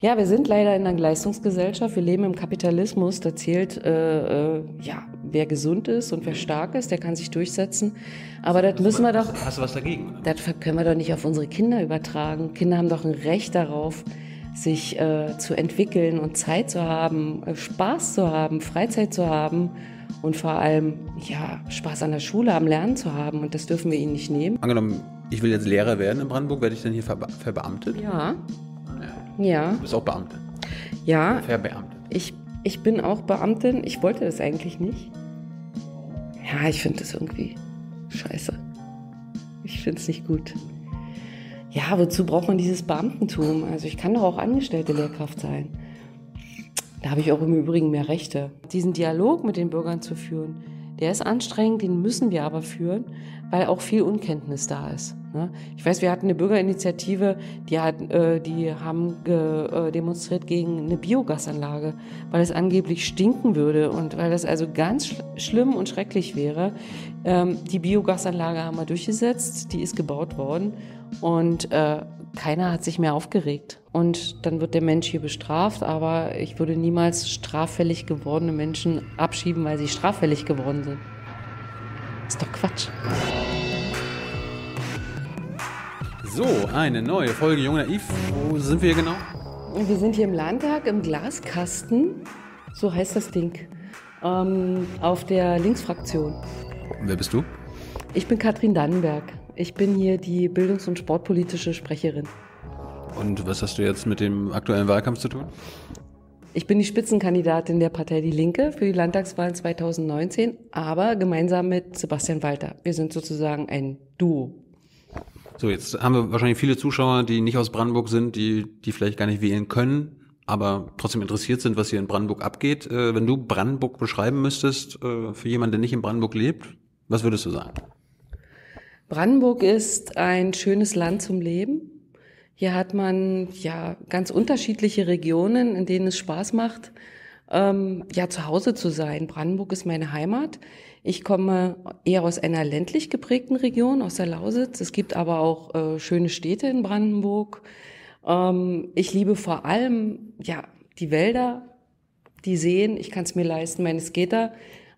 Ja, wir sind leider in einer Leistungsgesellschaft. Wir leben im Kapitalismus. Da zählt, äh, äh, ja, wer gesund ist und wer stark ist, der kann sich durchsetzen. Aber das müssen wir doch. Hast du was dagegen? Das können wir doch nicht auf unsere Kinder übertragen. Kinder haben doch ein Recht darauf, sich äh, zu entwickeln und Zeit zu haben, äh, Spaß zu haben, Freizeit zu haben und vor allem ja Spaß an der Schule, am Lernen zu haben. Und das dürfen wir ihnen nicht nehmen. Angenommen, ich will jetzt Lehrer werden in Brandenburg, werde ich dann hier verbe verbeamtet? Ja. Ja. Du bist auch Beamte. Ja. Verbeamtet. Ich, ich bin auch Beamtin. Ich wollte das eigentlich nicht. Ja, ich finde das irgendwie scheiße. Ich finde es nicht gut. Ja, wozu braucht man dieses Beamtentum? Also ich kann doch auch angestellte Lehrkraft sein. Da habe ich auch im Übrigen mehr Rechte. Diesen Dialog mit den Bürgern zu führen, der ist anstrengend, den müssen wir aber führen, weil auch viel Unkenntnis da ist. Ne? Ich weiß, wir hatten eine Bürgerinitiative, die, hat, äh, die haben äh, demonstriert gegen eine Biogasanlage, weil es angeblich stinken würde und weil das also ganz schlimm und schrecklich wäre. Ähm, die Biogasanlage haben wir durchgesetzt, die ist gebaut worden und äh, keiner hat sich mehr aufgeregt. Und dann wird der Mensch hier bestraft, aber ich würde niemals straffällig gewordene Menschen abschieben, weil sie straffällig geworden sind. Ist doch Quatsch. So, eine neue Folge Jung Naiv. Wo sind wir genau? Wir sind hier im Landtag im Glaskasten, so heißt das Ding, ähm, auf der Linksfraktion. Wer bist du? Ich bin Katrin Dannenberg. Ich bin hier die bildungs- und sportpolitische Sprecherin. Und was hast du jetzt mit dem aktuellen Wahlkampf zu tun? Ich bin die Spitzenkandidatin der Partei Die Linke für die Landtagswahlen 2019, aber gemeinsam mit Sebastian Walter. Wir sind sozusagen ein Duo. So, jetzt haben wir wahrscheinlich viele Zuschauer, die nicht aus Brandenburg sind, die, die vielleicht gar nicht wählen können, aber trotzdem interessiert sind, was hier in Brandenburg abgeht. Äh, wenn du Brandenburg beschreiben müsstest, äh, für jemanden, der nicht in Brandenburg lebt, was würdest du sagen? Brandenburg ist ein schönes Land zum Leben. Hier hat man ja ganz unterschiedliche Regionen, in denen es Spaß macht, ähm, ja zu Hause zu sein. Brandenburg ist meine Heimat. Ich komme eher aus einer ländlich geprägten Region, aus der Lausitz. Es gibt aber auch äh, schöne Städte in Brandenburg. Ähm, ich liebe vor allem ja die Wälder, die Seen. Ich kann es mir leisten, meine Skater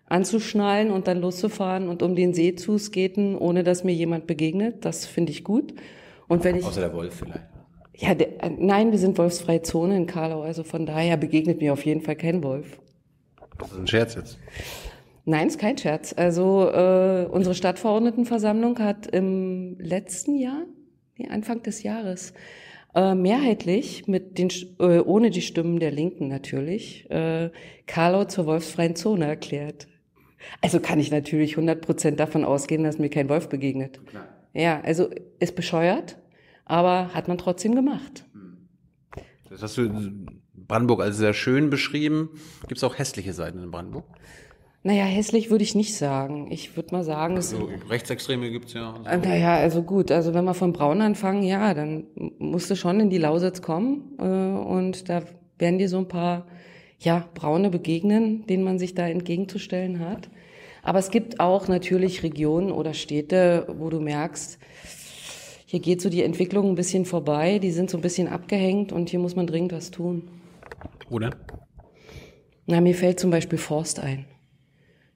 anzuschnallen und dann loszufahren und um den See zu skaten, ohne dass mir jemand begegnet. Das finde ich gut. Und wenn ich Außer der Wolf vielleicht. Ja, der, äh, nein, wir sind wolfsfreie Zone in Karlau, also von daher begegnet mir auf jeden Fall kein Wolf. Das ist ein Scherz jetzt. Nein, ist kein Scherz. Also äh, unsere Stadtverordnetenversammlung hat im letzten Jahr, nee, Anfang des Jahres, äh, mehrheitlich mit den äh, ohne die Stimmen der Linken natürlich äh, Karlau zur wolfsfreien Zone erklärt. Also kann ich natürlich 100 Prozent davon ausgehen, dass mir kein Wolf begegnet. Klar. Ja, also ist bescheuert, aber hat man trotzdem gemacht. Das hast du Brandenburg als sehr schön beschrieben. Gibt es auch hässliche Seiten in Brandenburg? Naja, hässlich würde ich nicht sagen. Ich würde mal sagen, es So Rechtsextreme gibt's ja. Äh, Naja, also gut, also wenn wir von Braun anfangen, ja, dann musst du schon in die Lausitz kommen äh, und da werden dir so ein paar, ja, Braune begegnen, denen man sich da entgegenzustellen hat. Aber es gibt auch natürlich Regionen oder Städte, wo du merkst, hier geht so die Entwicklung ein bisschen vorbei, die sind so ein bisschen abgehängt und hier muss man dringend was tun. Oder? Na, mir fällt zum Beispiel Forst ein.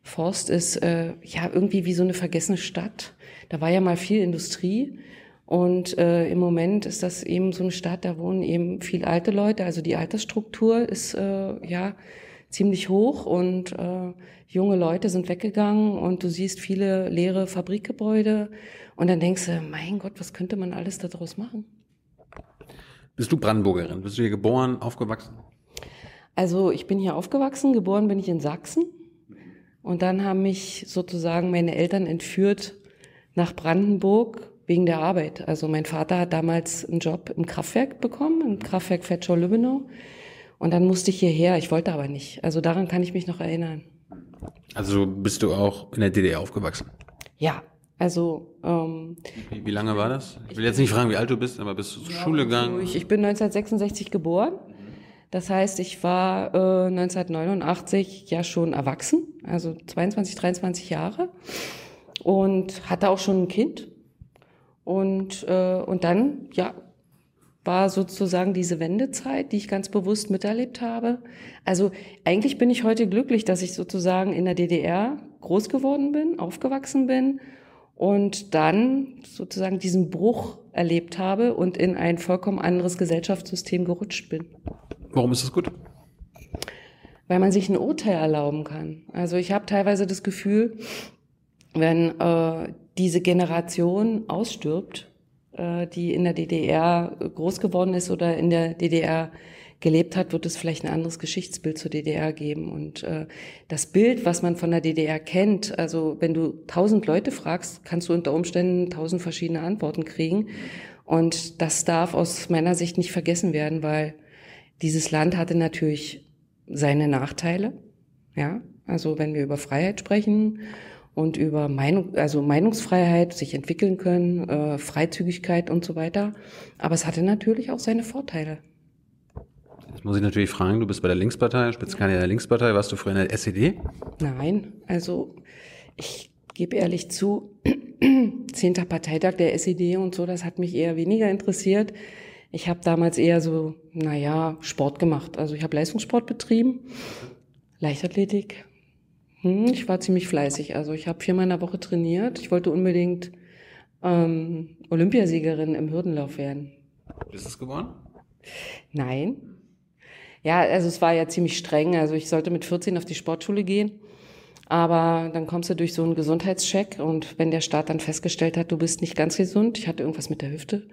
Forst ist äh, ja irgendwie wie so eine vergessene Stadt. Da war ja mal viel Industrie und äh, im Moment ist das eben so eine Stadt, da wohnen eben viel alte Leute. Also die Altersstruktur ist äh, ja ziemlich hoch und äh, junge Leute sind weggegangen und du siehst viele leere Fabrikgebäude und dann denkst du, mein Gott, was könnte man alles daraus machen? Bist du Brandenburgerin? Bist du hier geboren, aufgewachsen? Also ich bin hier aufgewachsen, geboren bin ich in Sachsen. Und dann haben mich sozusagen meine Eltern entführt nach Brandenburg wegen der Arbeit. Also mein Vater hat damals einen Job im Kraftwerk bekommen, im Kraftwerk Fetschau-Lübbenau. Und dann musste ich hierher. Ich wollte aber nicht. Also daran kann ich mich noch erinnern. Also bist du auch in der DDR aufgewachsen? Ja, also ähm, Wie, wie lange war das? Ich will jetzt nicht fragen, wie alt du bist, aber bist du zur Schule gegangen? ich, ich bin 1966 geboren. Das heißt, ich war äh, 1989 ja schon erwachsen, also 22, 23 Jahre und hatte auch schon ein Kind. Und, äh, und dann, ja, war sozusagen diese Wendezeit, die ich ganz bewusst miterlebt habe. Also eigentlich bin ich heute glücklich, dass ich sozusagen in der DDR groß geworden bin, aufgewachsen bin und dann sozusagen diesen Bruch erlebt habe und in ein vollkommen anderes Gesellschaftssystem gerutscht bin. Warum ist das gut? Weil man sich ein Urteil erlauben kann. Also ich habe teilweise das Gefühl, wenn äh, diese Generation ausstirbt, äh, die in der DDR groß geworden ist oder in der DDR gelebt hat, wird es vielleicht ein anderes Geschichtsbild zur DDR geben. Und äh, das Bild, was man von der DDR kennt, also wenn du tausend Leute fragst, kannst du unter Umständen tausend verschiedene Antworten kriegen. Und das darf aus meiner Sicht nicht vergessen werden, weil dieses Land hatte natürlich seine Nachteile. Ja, also wenn wir über Freiheit sprechen und über Meinung, also Meinungsfreiheit, sich entwickeln können, äh, Freizügigkeit und so weiter. Aber es hatte natürlich auch seine Vorteile. Jetzt muss ich natürlich fragen, du bist bei der Linkspartei, Spitzenkandidat der Linkspartei, warst du früher in der SED? Nein, also ich gebe ehrlich zu, zehnter Parteitag der SED und so, das hat mich eher weniger interessiert. Ich habe damals eher so, naja, Sport gemacht. Also ich habe Leistungssport betrieben, Leichtathletik, hm, ich war ziemlich fleißig. Also ich habe viermal in der Woche trainiert. Ich wollte unbedingt ähm, Olympiasiegerin im Hürdenlauf werden. Ist es geworden? Nein. Ja, also es war ja ziemlich streng. Also ich sollte mit 14 auf die Sportschule gehen. Aber dann kommst du durch so einen Gesundheitscheck und wenn der Staat dann festgestellt hat, du bist nicht ganz gesund, ich hatte irgendwas mit der Hüfte,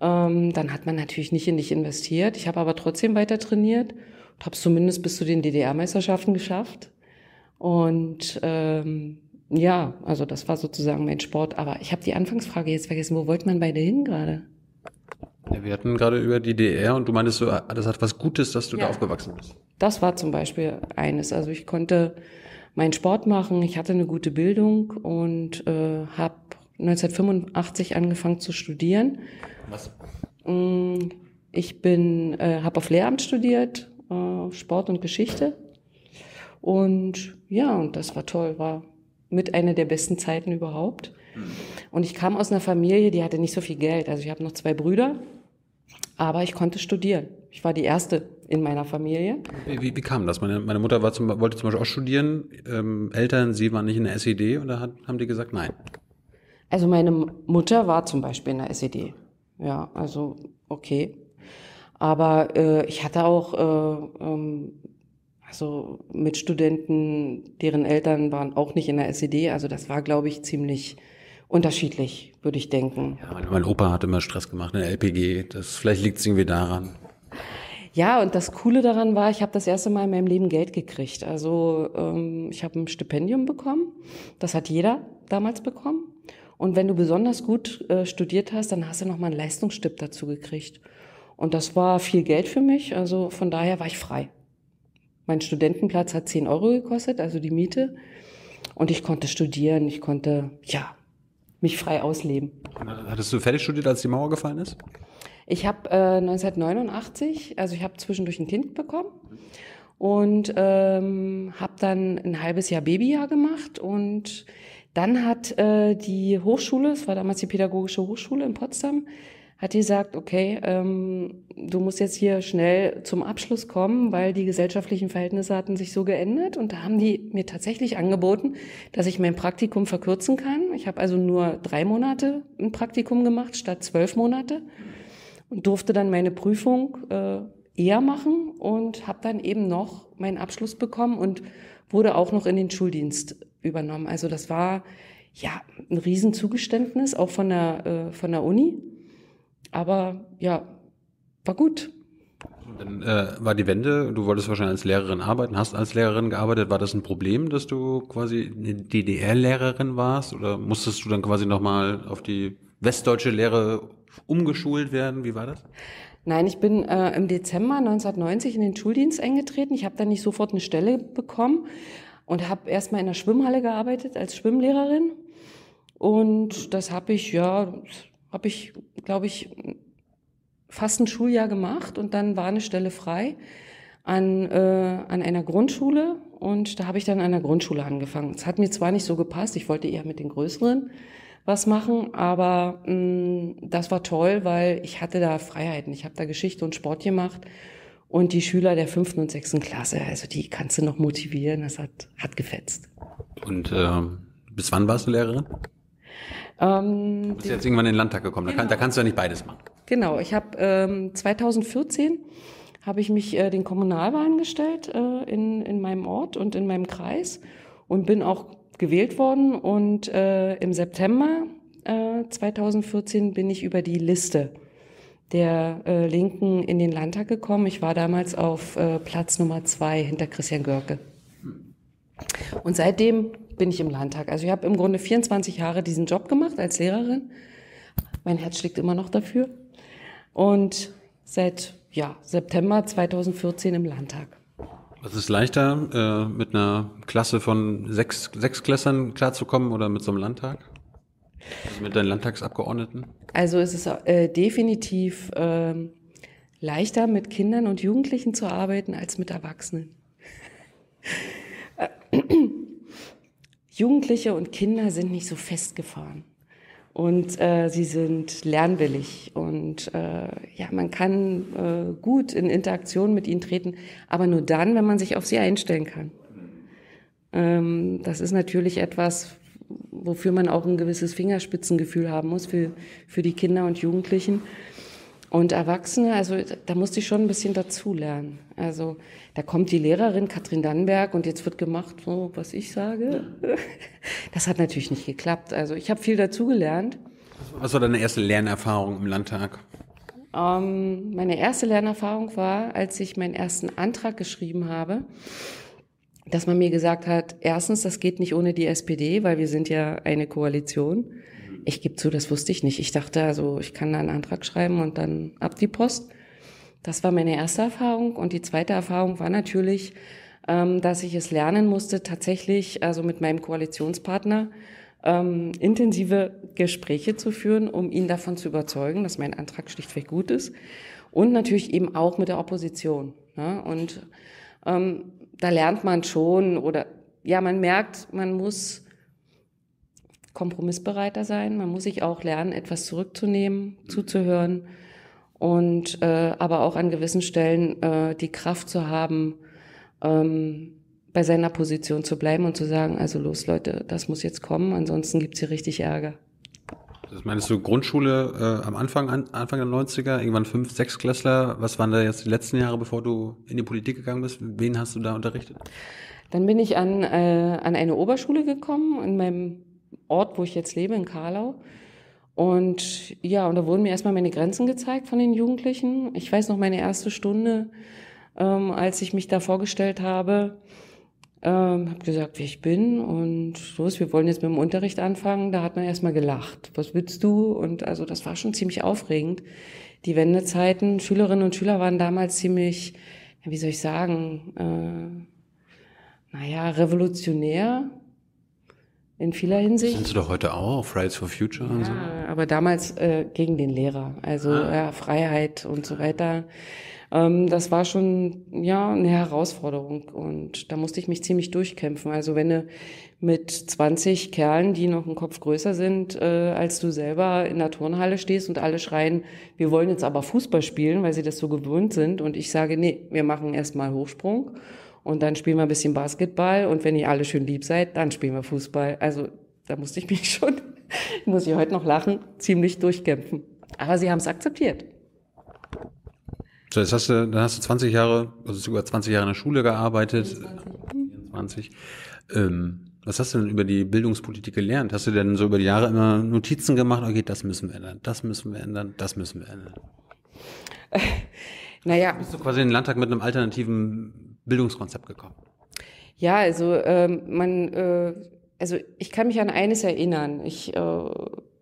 ähm, dann hat man natürlich nicht in dich investiert. Ich habe aber trotzdem weiter trainiert und habe es zumindest bis zu den DDR-Meisterschaften geschafft. Und ähm, ja, also das war sozusagen mein Sport. Aber ich habe die Anfangsfrage jetzt vergessen. Wo wollte man beide hin gerade? Ja, wir hatten gerade über die DDR und du meintest so, das hat was Gutes, dass du ja. da aufgewachsen bist. Das war zum Beispiel eines. Also ich konnte meinen Sport machen, ich hatte eine gute Bildung und äh, habe 1985 angefangen zu studieren. Was? Mm, ich bin, äh, habe auf Lehramt studiert, äh, Sport und Geschichte und ja, und das war toll, war mit einer der besten Zeiten überhaupt. Und ich kam aus einer Familie, die hatte nicht so viel Geld. Also ich habe noch zwei Brüder, aber ich konnte studieren. Ich war die erste in meiner Familie. Wie, wie, kam das? Meine, meine Mutter zum, wollte zum Beispiel auch studieren. Ähm, Eltern, sie waren nicht in der SED und da hat, haben die gesagt, nein. Also meine Mutter war zum Beispiel in der SED. Ja, also okay. Aber äh, ich hatte auch äh, ähm, also Mitstudenten, deren Eltern waren auch nicht in der SED. Also das war, glaube ich, ziemlich unterschiedlich, würde ich denken. Ja, mein Opa hat immer Stress gemacht in der LPG. Das, vielleicht liegt es irgendwie daran. Ja, und das Coole daran war, ich habe das erste Mal in meinem Leben Geld gekriegt. Also ähm, ich habe ein Stipendium bekommen. Das hat jeder damals bekommen. Und wenn du besonders gut äh, studiert hast, dann hast du noch mal einen Leistungsstipp dazu gekriegt. Und das war viel Geld für mich. Also von daher war ich frei. Mein Studentenplatz hat 10 Euro gekostet, also die Miete. Und ich konnte studieren, ich konnte, ja, mich frei ausleben. Hattest du fertig studiert, als die Mauer gefallen ist? Ich habe äh, 1989, also ich habe zwischendurch ein Kind bekommen und ähm, habe dann ein halbes Jahr Babyjahr gemacht und dann hat äh, die Hochschule, es war damals die Pädagogische Hochschule in Potsdam, hat gesagt, okay, ähm, du musst jetzt hier schnell zum Abschluss kommen, weil die gesellschaftlichen Verhältnisse hatten sich so geändert. Und da haben die mir tatsächlich angeboten, dass ich mein Praktikum verkürzen kann. Ich habe also nur drei Monate ein Praktikum gemacht statt zwölf Monate und durfte dann meine Prüfung äh, eher machen und habe dann eben noch meinen Abschluss bekommen und wurde auch noch in den Schuldienst übernommen. Also das war ja ein Riesenzugeständnis, auch von der, äh, von der Uni. Aber ja, war gut. Dann äh, war die Wende, du wolltest wahrscheinlich als Lehrerin arbeiten, hast als Lehrerin gearbeitet. War das ein Problem, dass du quasi eine DDR-Lehrerin warst? Oder musstest du dann quasi nochmal auf die westdeutsche Lehre umgeschult werden? Wie war das? Nein, ich bin äh, im Dezember 1990 in den Schuldienst eingetreten. Ich habe dann nicht sofort eine Stelle bekommen und habe erstmal in der Schwimmhalle gearbeitet als Schwimmlehrerin. Und das habe ich, ja, habe ich, glaube ich, fast ein Schuljahr gemacht und dann war eine Stelle frei an, äh, an einer Grundschule und da habe ich dann an der Grundschule angefangen. Es hat mir zwar nicht so gepasst, ich wollte eher mit den Größeren was machen, aber mh, mm, das war toll, weil ich hatte da Freiheiten. Ich habe da Geschichte und Sport gemacht und die Schüler der fünften und sechsten Klasse, also die kannst du noch motivieren, das hat, hat gefetzt. Und äh, bis wann warst du Lehrerin? Ähm, du bist jetzt irgendwann in den Landtag gekommen, genau. da, kann, da, kannst du ja nicht beides machen. Genau, ich habe ähm, 2014 habe ich mich äh, den Kommunalwahlen gestellt äh, in, in meinem Ort und in meinem Kreis und bin auch gewählt worden. Und äh, im September äh, 2014 bin ich über die Liste der äh, Linken in den Landtag gekommen. Ich war damals auf äh, Platz Nummer zwei hinter Christian Görke. Und seitdem bin ich im Landtag. Also ich habe im Grunde 24 Jahre diesen Job gemacht als Lehrerin. Mein Herz schlägt immer noch dafür. Und seit ja, September 2014 im Landtag. Was ist leichter, äh, mit einer Klasse von sechs, sechs Klässern klarzukommen oder mit so einem Landtag? Also mit deinen Landtagsabgeordneten? Also es ist äh, definitiv äh, leichter, mit Kindern und Jugendlichen zu arbeiten, als mit Erwachsenen. Jugendliche und Kinder sind nicht so festgefahren und äh, sie sind lernwillig und äh, ja, man kann äh, gut in Interaktion mit ihnen treten, aber nur dann, wenn man sich auf sie einstellen kann. Ähm, das ist natürlich etwas, wofür man auch ein gewisses Fingerspitzengefühl haben muss für, für die Kinder und Jugendlichen. Und Erwachsene, also da musste ich schon ein bisschen dazulernen. Also da kommt die Lehrerin Katrin Dannenberg und jetzt wird gemacht, so was ich sage. Das hat natürlich nicht geklappt. Also ich habe viel dazugelernt. Was war deine erste Lernerfahrung im Landtag? Ähm, meine erste Lernerfahrung war, als ich meinen ersten Antrag geschrieben habe, dass man mir gesagt hat, erstens, das geht nicht ohne die SPD, weil wir sind ja eine Koalition. Ich gebe zu, das wusste ich nicht. Ich dachte also, ich kann da einen Antrag schreiben und dann ab die Post. Das war meine erste Erfahrung. Und die zweite Erfahrung war natürlich, ähm, dass ich es lernen musste, tatsächlich, also mit meinem Koalitionspartner, ähm, intensive Gespräche zu führen, um ihn davon zu überzeugen, dass mein Antrag schlichtweg gut ist. Und natürlich eben auch mit der Opposition. Ne? Und ähm, da lernt man schon oder ja, man merkt, man muss kompromissbereiter sein. Man muss sich auch lernen, etwas zurückzunehmen, zuzuhören und äh, aber auch an gewissen Stellen äh, die Kraft zu haben, ähm, bei seiner Position zu bleiben und zu sagen, also los Leute, das muss jetzt kommen, ansonsten gibt's hier richtig Ärger. Das meinst du Grundschule äh, am Anfang, an, Anfang der 90er, irgendwann fünf, sechs Klässler. Was waren da jetzt die letzten Jahre, bevor du in die Politik gegangen bist? Wen hast du da unterrichtet? Dann bin ich an, äh, an eine Oberschule gekommen, in meinem Ort, wo ich jetzt lebe, in Karlau. Und ja, und da wurden mir erstmal meine Grenzen gezeigt von den Jugendlichen. Ich weiß noch meine erste Stunde, ähm, als ich mich da vorgestellt habe, ähm, habe gesagt, wie ich bin und los, wir wollen jetzt mit dem Unterricht anfangen. Da hat man erstmal gelacht. Was willst du? Und also das war schon ziemlich aufregend. Die Wendezeiten, Schülerinnen und Schüler waren damals ziemlich, wie soll ich sagen, äh, naja, revolutionär in vieler Hinsicht. Sind Sie doch heute auch, Fridays for Future und ja, so? aber damals äh, gegen den Lehrer, also ah. ja, Freiheit und so weiter. Ähm, das war schon ja eine Herausforderung und da musste ich mich ziemlich durchkämpfen. Also wenn du mit 20 Kerlen, die noch einen Kopf größer sind, äh, als du selber in der Turnhalle stehst und alle schreien, wir wollen jetzt aber Fußball spielen, weil sie das so gewöhnt sind und ich sage, nee, wir machen erstmal Hochsprung und dann spielen wir ein bisschen Basketball und wenn ihr alle schön lieb seid, dann spielen wir Fußball. Also da musste ich mich schon, muss ich heute noch lachen, ziemlich durchkämpfen. Aber sie haben es akzeptiert. So, jetzt hast du, dann hast du 20 Jahre, also sogar 20 Jahre in der Schule gearbeitet. 24. Ähm, was hast du denn über die Bildungspolitik gelernt? Hast du denn so über die Jahre immer Notizen gemacht? Okay, das müssen wir ändern, das müssen wir ändern, das müssen wir ändern. naja. Bist du quasi in den Landtag mit einem alternativen Bildungskonzept gekommen? Ja, also ähm, man, äh, also ich kann mich an eines erinnern. Ich, äh,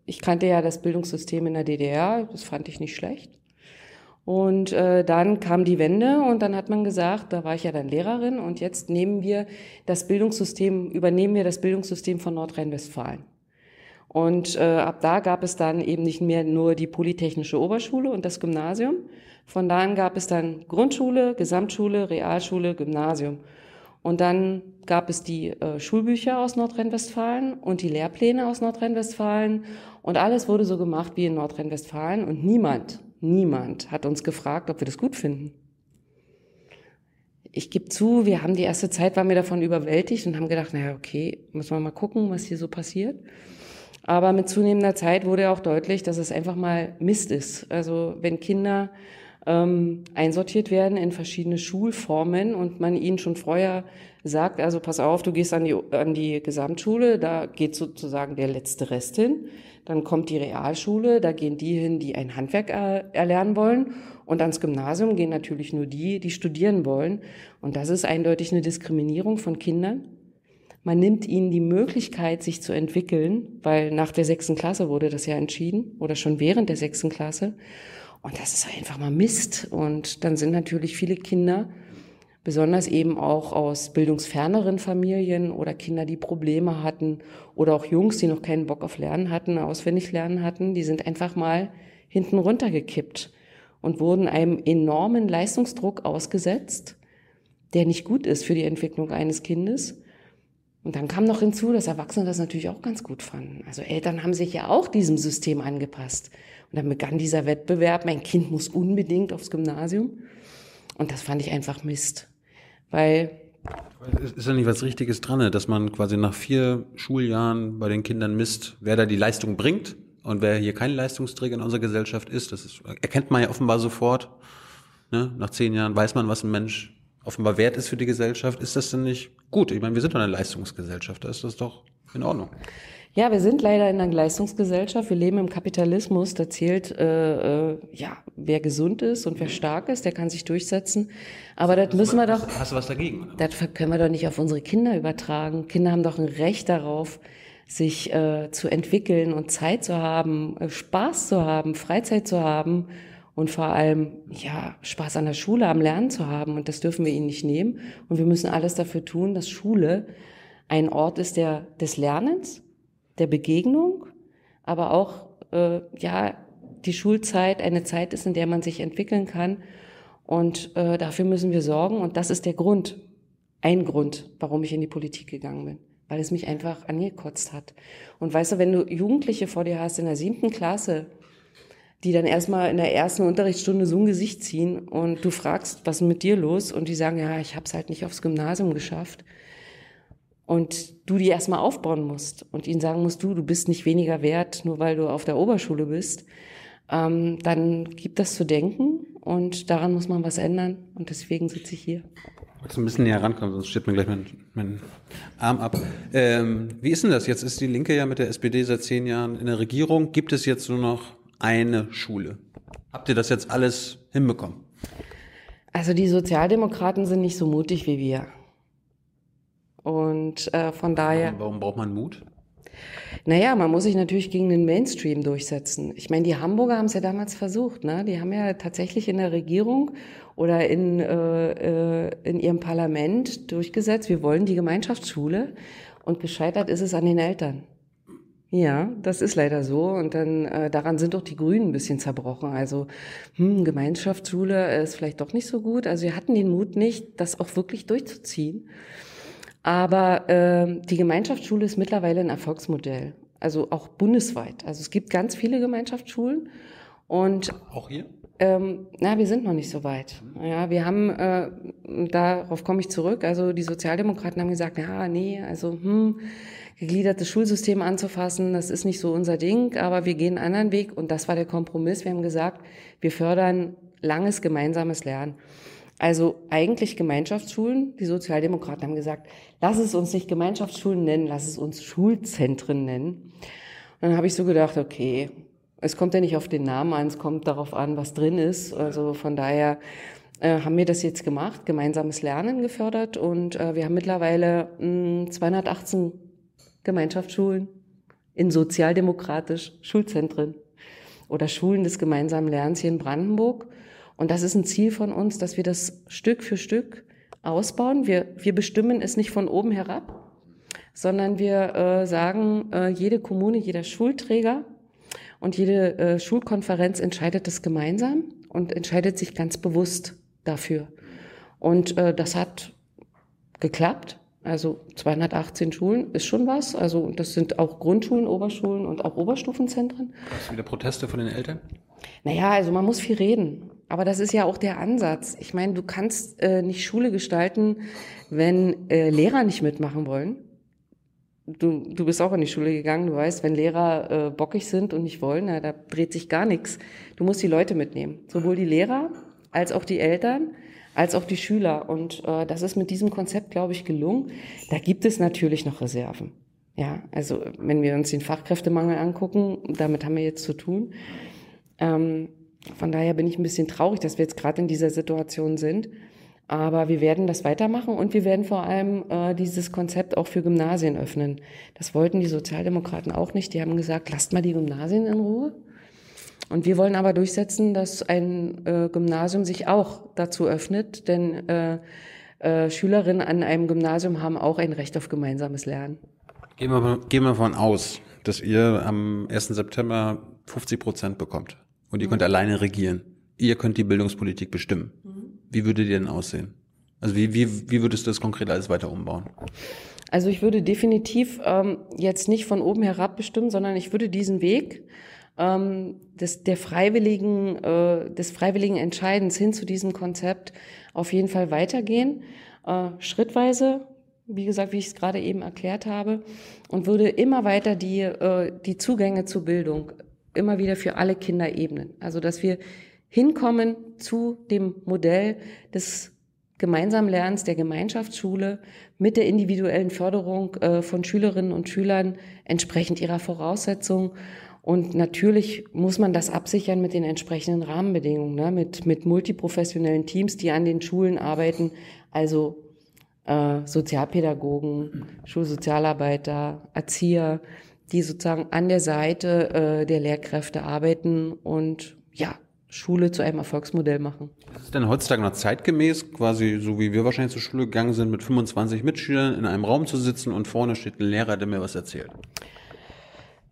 ich kannte ja das Bildungssystem in der DDR, das fand ich nicht schlecht. Und äh, dann kam die Wende und dann hat man gesagt, da war ich ja dann Lehrerin und jetzt nehmen wir das Bildungssystem, übernehmen wir das Bildungssystem von Nordrhein-Westfalen. Und äh, ab da gab es dann eben nicht mehr nur die Polytechnische Oberschule und das Gymnasium. Von da an gab es dann Grundschule, Gesamtschule, Realschule, Gymnasium. Und dann gab es die äh, Schulbücher aus Nordrhein-Westfalen und die Lehrpläne aus Nordrhein-Westfalen. Und alles wurde so gemacht wie in Nordrhein-Westfalen. Und niemand, niemand hat uns gefragt, ob wir das gut finden. Ich gebe zu, wir haben die erste Zeit, waren wir davon überwältigt und haben gedacht, naja, okay, müssen wir mal gucken, was hier so passiert. Aber mit zunehmender Zeit wurde auch deutlich, dass es einfach mal Mist ist. Also wenn Kinder ähm, einsortiert werden in verschiedene Schulformen und man ihnen schon vorher sagt, also pass auf, du gehst an die, an die Gesamtschule, da geht sozusagen der letzte Rest hin. Dann kommt die Realschule, da gehen die hin, die ein Handwerk erlernen wollen. Und ans Gymnasium gehen natürlich nur die, die studieren wollen. Und das ist eindeutig eine Diskriminierung von Kindern. Man nimmt ihnen die Möglichkeit, sich zu entwickeln, weil nach der sechsten Klasse wurde das ja entschieden oder schon während der sechsten Klasse. Und das ist einfach mal Mist. Und dann sind natürlich viele Kinder, besonders eben auch aus bildungsferneren Familien oder Kinder, die Probleme hatten oder auch Jungs, die noch keinen Bock auf Lernen hatten, auswendig lernen hatten, die sind einfach mal hinten runtergekippt und wurden einem enormen Leistungsdruck ausgesetzt, der nicht gut ist für die Entwicklung eines Kindes. Und dann kam noch hinzu, dass Erwachsene das natürlich auch ganz gut fanden. Also Eltern haben sich ja auch diesem System angepasst. Und dann begann dieser Wettbewerb, mein Kind muss unbedingt aufs Gymnasium. Und das fand ich einfach Mist. Weil. Ist ja nicht was Richtiges dran, ne? dass man quasi nach vier Schuljahren bei den Kindern misst, wer da die Leistung bringt und wer hier kein Leistungsträger in unserer Gesellschaft ist. Das ist, erkennt man ja offenbar sofort. Ne? Nach zehn Jahren weiß man, was ein Mensch offenbar wert ist für die Gesellschaft. Ist das denn nicht gut? Ich meine, wir sind doch eine Leistungsgesellschaft, da ist das doch in Ordnung. Ja, wir sind leider in einer Leistungsgesellschaft. Wir leben im Kapitalismus. Da zählt, äh, äh, ja, wer gesund ist und wer stark ist, der kann sich durchsetzen. Aber das, das müssen wir doch. Hast du was dagegen? Das können wir doch nicht auf unsere Kinder übertragen. Kinder haben doch ein Recht darauf, sich äh, zu entwickeln und Zeit zu haben, äh, Spaß zu haben, Freizeit zu haben und vor allem ja Spaß an der Schule, am Lernen zu haben. Und das dürfen wir ihnen nicht nehmen. Und wir müssen alles dafür tun, dass Schule ein Ort ist der des Lernens der Begegnung, aber auch äh, ja die Schulzeit eine Zeit ist, in der man sich entwickeln kann. Und äh, dafür müssen wir sorgen. Und das ist der Grund, ein Grund, warum ich in die Politik gegangen bin, weil es mich einfach angekotzt hat. Und weißt du, wenn du Jugendliche vor dir hast in der siebten Klasse, die dann erstmal in der ersten Unterrichtsstunde so ein Gesicht ziehen und du fragst, was ist mit dir los? Und die sagen, ja, ich habe es halt nicht aufs Gymnasium geschafft und du die erstmal aufbauen musst und ihnen sagen musst, du, du bist nicht weniger wert, nur weil du auf der Oberschule bist, ähm, dann gibt das zu denken und daran muss man was ändern und deswegen sitze ich hier. Jetzt ein bisschen näher rankommen, sonst steht mir gleich mein, mein Arm ab. Ähm, wie ist denn das? Jetzt ist die Linke ja mit der SPD seit zehn Jahren in der Regierung. Gibt es jetzt nur noch eine Schule? Habt ihr das jetzt alles hinbekommen? Also die Sozialdemokraten sind nicht so mutig wie wir. Und äh, von daher. Warum, braucht man Mut? Naja, man muss sich natürlich gegen den Mainstream durchsetzen. Ich meine, die Hamburger haben es ja damals versucht. Ne? Die haben ja tatsächlich in der Regierung oder in, äh, äh, in ihrem Parlament durchgesetzt, wir wollen die Gemeinschaftsschule. Und gescheitert ist es an den Eltern. Ja, das ist leider so. Und dann äh, daran sind doch die Grünen ein bisschen zerbrochen. Also hm, Gemeinschaftsschule ist vielleicht doch nicht so gut. Also wir hatten den Mut nicht, das auch wirklich durchzuziehen. Aber äh, die Gemeinschaftsschule ist mittlerweile ein Erfolgsmodell, also auch bundesweit. Also es gibt ganz viele Gemeinschaftsschulen und auch hier. Ähm, na, wir sind noch nicht so weit. Ja, wir haben, äh, darauf komme ich zurück. Also die Sozialdemokraten haben gesagt, ja, nee, also hm, gegliedertes Schulsystem anzufassen, das ist nicht so unser Ding, aber wir gehen einen anderen Weg und das war der Kompromiss. Wir haben gesagt, wir fördern langes gemeinsames Lernen. Also eigentlich Gemeinschaftsschulen. Die Sozialdemokraten haben gesagt, lass es uns nicht Gemeinschaftsschulen nennen, lass es uns Schulzentren nennen. Und dann habe ich so gedacht, okay, es kommt ja nicht auf den Namen an, es kommt darauf an, was drin ist. Also von daher äh, haben wir das jetzt gemacht, gemeinsames Lernen gefördert und äh, wir haben mittlerweile mh, 218 Gemeinschaftsschulen in sozialdemokratisch Schulzentren oder Schulen des gemeinsamen Lernens hier in Brandenburg. Und das ist ein Ziel von uns, dass wir das Stück für Stück ausbauen. Wir, wir bestimmen es nicht von oben herab, sondern wir äh, sagen, äh, jede Kommune, jeder Schulträger und jede äh, Schulkonferenz entscheidet das gemeinsam und entscheidet sich ganz bewusst dafür. Und äh, das hat geklappt. Also 218 Schulen ist schon was. Also das sind auch Grundschulen, Oberschulen und auch Oberstufenzentren. Hast du wieder Proteste von den Eltern? Naja, also man muss viel reden. Aber das ist ja auch der Ansatz. Ich meine, du kannst äh, nicht Schule gestalten, wenn äh, Lehrer nicht mitmachen wollen. Du, du bist auch in die Schule gegangen, du weißt, wenn Lehrer äh, bockig sind und nicht wollen, na, da dreht sich gar nichts. Du musst die Leute mitnehmen. Sowohl die Lehrer als auch die Eltern als auch die Schüler. Und äh, das ist mit diesem Konzept, glaube ich, gelungen. Da gibt es natürlich noch Reserven. Ja, also wenn wir uns den Fachkräftemangel angucken, damit haben wir jetzt zu tun. Ähm, von daher bin ich ein bisschen traurig, dass wir jetzt gerade in dieser Situation sind. Aber wir werden das weitermachen und wir werden vor allem äh, dieses Konzept auch für Gymnasien öffnen. Das wollten die Sozialdemokraten auch nicht. Die haben gesagt, lasst mal die Gymnasien in Ruhe. Und wir wollen aber durchsetzen, dass ein äh, Gymnasium sich auch dazu öffnet, denn äh, äh, Schülerinnen an einem Gymnasium haben auch ein Recht auf gemeinsames Lernen. Gehen wir, gehen wir davon aus, dass ihr am 1. September 50 Prozent bekommt und ihr mhm. könnt alleine regieren. Ihr könnt die Bildungspolitik bestimmen. Mhm. Wie würde die denn aussehen? Also wie, wie, wie würdest du das konkret alles weiter umbauen? Also ich würde definitiv ähm, jetzt nicht von oben herab bestimmen, sondern ich würde diesen Weg ähm, des, der freiwilligen, äh, des freiwilligen Entscheidens hin zu diesem Konzept auf jeden Fall weitergehen. Äh, schrittweise, wie gesagt, wie ich es gerade eben erklärt habe, und würde immer weiter die, äh, die Zugänge zur Bildung immer wieder für alle Kinder ebnen. Also, dass wir hinkommen zu dem Modell des gemeinsamen Lernens der Gemeinschaftsschule mit der individuellen Förderung äh, von Schülerinnen und Schülern entsprechend ihrer Voraussetzungen und natürlich muss man das absichern mit den entsprechenden Rahmenbedingungen, ne? mit, mit multiprofessionellen Teams, die an den Schulen arbeiten, also äh, Sozialpädagogen, Schulsozialarbeiter, Erzieher, die sozusagen an der Seite äh, der Lehrkräfte arbeiten und ja, Schule zu einem Erfolgsmodell machen. Ist es denn heutzutage noch zeitgemäß, quasi so wie wir wahrscheinlich zur Schule gegangen sind, mit 25 Mitschülern in einem Raum zu sitzen und vorne steht ein Lehrer, der mir was erzählt?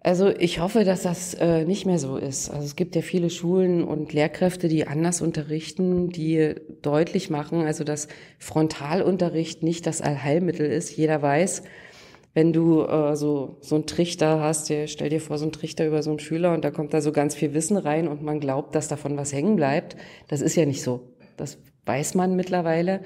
Also ich hoffe, dass das äh, nicht mehr so ist. Also es gibt ja viele Schulen und Lehrkräfte, die anders unterrichten, die deutlich machen, also dass Frontalunterricht nicht das Allheilmittel ist. Jeder weiß, wenn du äh, so so einen Trichter hast, stell dir vor, so einen Trichter über so einen Schüler und da kommt da so ganz viel Wissen rein und man glaubt, dass davon was hängen bleibt. Das ist ja nicht so. Das weiß man mittlerweile.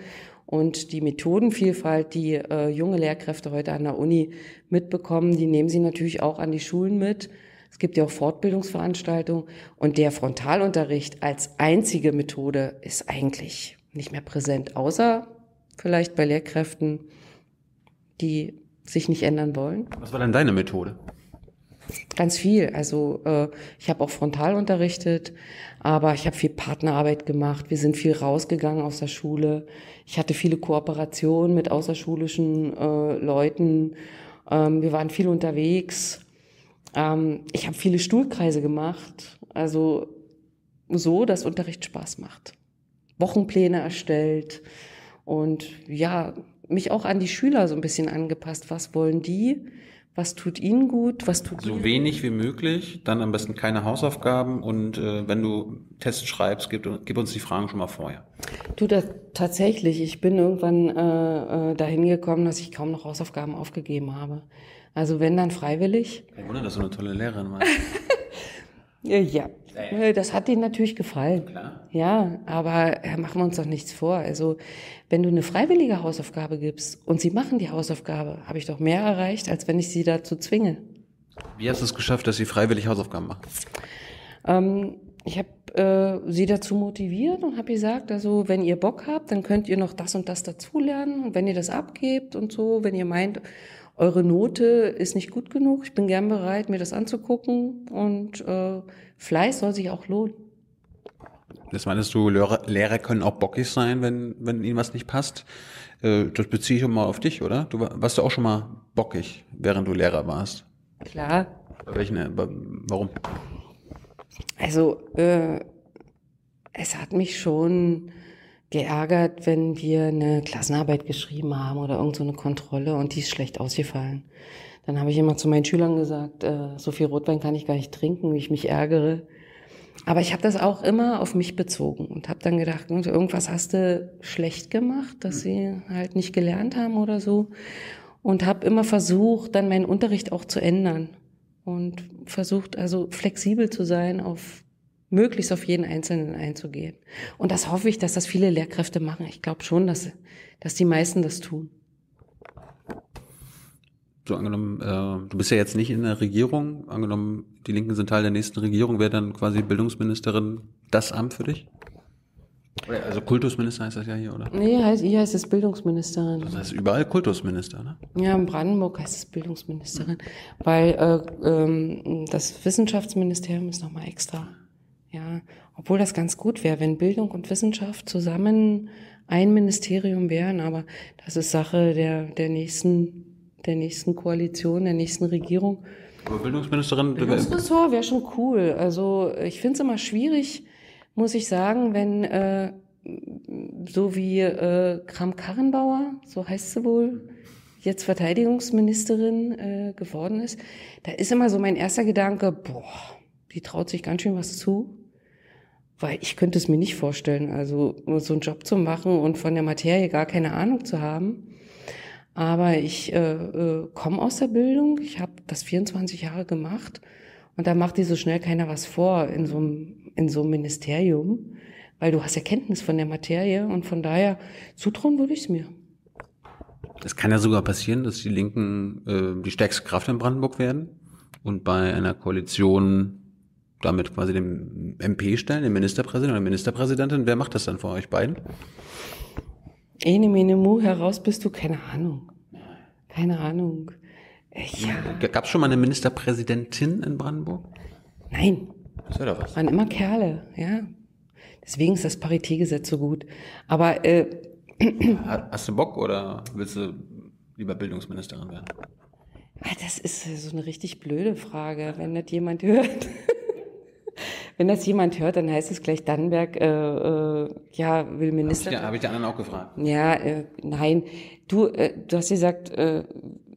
Und die Methodenvielfalt, die äh, junge Lehrkräfte heute an der Uni mitbekommen, die nehmen sie natürlich auch an die Schulen mit. Es gibt ja auch Fortbildungsveranstaltungen. Und der Frontalunterricht als einzige Methode ist eigentlich nicht mehr präsent, außer vielleicht bei Lehrkräften, die sich nicht ändern wollen. Was war denn deine Methode? Ganz viel. Also äh, ich habe auch frontal unterrichtet, aber ich habe viel Partnerarbeit gemacht. Wir sind viel rausgegangen aus der Schule. Ich hatte viele Kooperationen mit außerschulischen äh, Leuten. Ähm, wir waren viel unterwegs. Ähm, ich habe viele Stuhlkreise gemacht. Also so, dass Unterricht Spaß macht. Wochenpläne erstellt und ja, mich auch an die Schüler so ein bisschen angepasst. Was wollen die? was tut Ihnen gut, was tut So wenig wie möglich, dann am besten keine Hausaufgaben und äh, wenn du Tests schreibst, gib, gib, uns die Fragen schon mal vorher. Du, das tatsächlich, ich bin irgendwann äh, äh, dahin gekommen, dass ich kaum noch Hausaufgaben aufgegeben habe. Also wenn dann freiwillig. Kein Wunder, dass du eine tolle Lehrerin warst. ja, ja, äh, das hat denen natürlich gefallen. Klar. Ja, aber ja, machen wir uns doch nichts vor. Also, wenn du eine freiwillige Hausaufgabe gibst und sie machen die Hausaufgabe, habe ich doch mehr erreicht, als wenn ich sie dazu zwinge. Wie hast du es geschafft, dass sie freiwillig Hausaufgaben machen? Ähm, ich habe äh, sie dazu motiviert und habe gesagt, also wenn ihr Bock habt, dann könnt ihr noch das und das dazulernen. Und wenn ihr das abgebt und so, wenn ihr meint, eure Note ist nicht gut genug, ich bin gern bereit, mir das anzugucken und äh, Fleiß soll sich auch lohnen. Das meinst du, Lehrer, Lehrer können auch bockig sein, wenn, wenn ihnen was nicht passt? Äh, das beziehe ich mal auf dich, oder? Du warst du auch schon mal bockig, während du Lehrer warst? Klar. Bei welchen, äh, warum? Also, äh, es hat mich schon geärgert, wenn wir eine Klassenarbeit geschrieben haben oder irgendeine so Kontrolle und die ist schlecht ausgefallen. Dann habe ich immer zu meinen Schülern gesagt, äh, so viel Rotwein kann ich gar nicht trinken, wie ich mich ärgere. aber ich habe das auch immer auf mich bezogen und habe dann gedacht, irgendwas hast du schlecht gemacht, dass sie halt nicht gelernt haben oder so. Und habe immer versucht, dann meinen Unterricht auch zu ändern. Und versucht also flexibel zu sein, auf möglichst auf jeden Einzelnen einzugehen. Und das hoffe ich, dass das viele Lehrkräfte machen. Ich glaube schon, dass, dass die meisten das tun so angenommen, äh, du bist ja jetzt nicht in der Regierung, angenommen, die Linken sind Teil der nächsten Regierung, wäre dann quasi Bildungsministerin das Amt für dich? Also Kultusminister heißt das ja hier, oder? Nee, heißt, hier heißt es Bildungsministerin. Das heißt überall Kultusminister, ne? Ja, in Brandenburg heißt es Bildungsministerin, weil äh, ähm, das Wissenschaftsministerium ist nochmal extra. Ja, obwohl das ganz gut wäre, wenn Bildung und Wissenschaft zusammen ein Ministerium wären, aber das ist Sache der, der nächsten der nächsten Koalition, der nächsten Regierung. Aber Bildungsministerin? Bildungsressort wäre schon cool. Also ich finde es immer schwierig, muss ich sagen, wenn äh, so wie äh, Kram-Karrenbauer, so heißt sie wohl, jetzt Verteidigungsministerin äh, geworden ist, da ist immer so mein erster Gedanke, boah, die traut sich ganz schön was zu. Weil ich könnte es mir nicht vorstellen, also so einen Job zu machen und von der Materie gar keine Ahnung zu haben. Aber ich äh, äh, komme aus der Bildung, ich habe das 24 Jahre gemacht und da macht dir so schnell keiner was vor in so einem in so einem Ministerium, weil du hast ja Kenntnis von der Materie und von daher zutrauen würde ich es mir. Es kann ja sogar passieren, dass die Linken äh, die stärkste Kraft in Brandenburg werden und bei einer Koalition damit quasi dem MP stellen, den Ministerpräsidenten oder Ministerpräsidentin. Wer macht das dann vor euch beiden? Ene mene mu, heraus bist du, keine Ahnung. Keine Ahnung. Ja. Gab es schon mal eine Ministerpräsidentin in Brandenburg? Nein. Das wäre doch was. Waren immer Kerle, ja. Deswegen ist das Paritätgesetz so gut. Aber äh, hast du Bock oder willst du lieber Bildungsministerin werden? Ah, das ist so eine richtig blöde Frage, wenn das jemand hört. Wenn das jemand hört, dann heißt es gleich Dannenberg, äh, äh, ja, will Minister. Ja, habe ich die anderen auch gefragt. Ja, äh, nein. Du, äh, du hast gesagt, äh,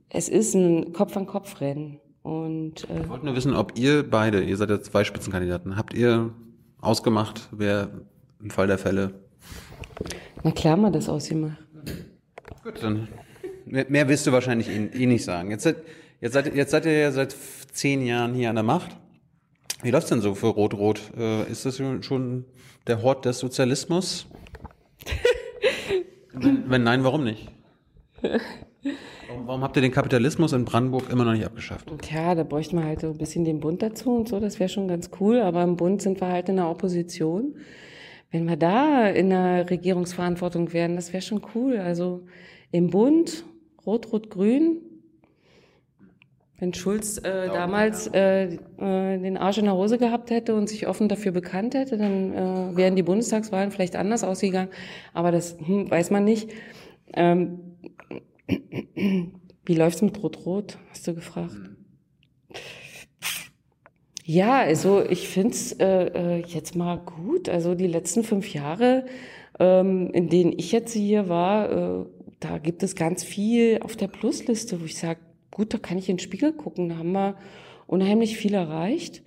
es ist ein Kopf-an-Kopf-Rennen. Und, äh, ich wollte nur wissen, ob ihr beide, ihr seid ja zwei Spitzenkandidaten, habt ihr ausgemacht, wer im Fall der Fälle? Na klar, mal das ausgemacht. Gut, dann mehr, mehr willst du wahrscheinlich eh, eh nicht sagen. Jetzt seid, jetzt, seid, jetzt seid ihr ja seit zehn Jahren hier an der Macht. Wie läuft's denn so für Rot-Rot? Äh, ist das schon der Hort des Sozialismus? wenn, wenn, nein, warum nicht? Warum, warum, habt ihr den Kapitalismus in Brandenburg immer noch nicht abgeschafft? Tja, da bräuchte man halt so ein bisschen den Bund dazu und so, das wäre schon ganz cool, aber im Bund sind wir halt in der Opposition. Wenn wir da in der Regierungsverantwortung wären, das wäre schon cool. Also im Bund, Rot-Rot-Grün, wenn Schulz äh, damals äh, äh, den Arsch in der Hose gehabt hätte und sich offen dafür bekannt hätte, dann äh, wären die Bundestagswahlen vielleicht anders ausgegangen. Aber das hm, weiß man nicht. Ähm, wie läuft's mit Rot-Rot? Hast du gefragt? Ja, also ich find's äh, äh, jetzt mal gut. Also die letzten fünf Jahre, ähm, in denen ich jetzt hier war, äh, da gibt es ganz viel auf der Plusliste, wo ich sage, gut, da kann ich in den Spiegel gucken, da haben wir unheimlich viel erreicht.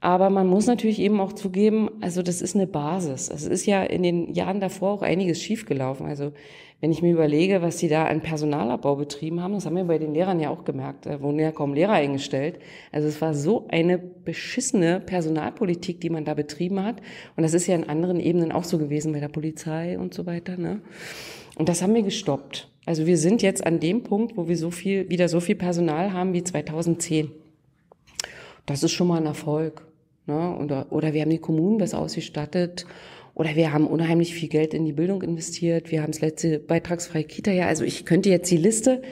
Aber man muss natürlich eben auch zugeben, also das ist eine Basis. Es ist ja in den Jahren davor auch einiges schiefgelaufen. Also wenn ich mir überlege, was sie da an Personalabbau betrieben haben, das haben wir bei den Lehrern ja auch gemerkt, da wurden ja kaum Lehrer eingestellt. Also es war so eine beschissene Personalpolitik, die man da betrieben hat. Und das ist ja in anderen Ebenen auch so gewesen bei der Polizei und so weiter. Ne? Und das haben wir gestoppt. Also wir sind jetzt an dem Punkt, wo wir so viel, wieder so viel Personal haben wie 2010. Das ist schon mal ein Erfolg. Ne? Oder, oder wir haben die Kommunen besser ausgestattet. Oder wir haben unheimlich viel Geld in die Bildung investiert. Wir haben das letzte beitragsfreie Kita ja. Also ich könnte jetzt die Liste,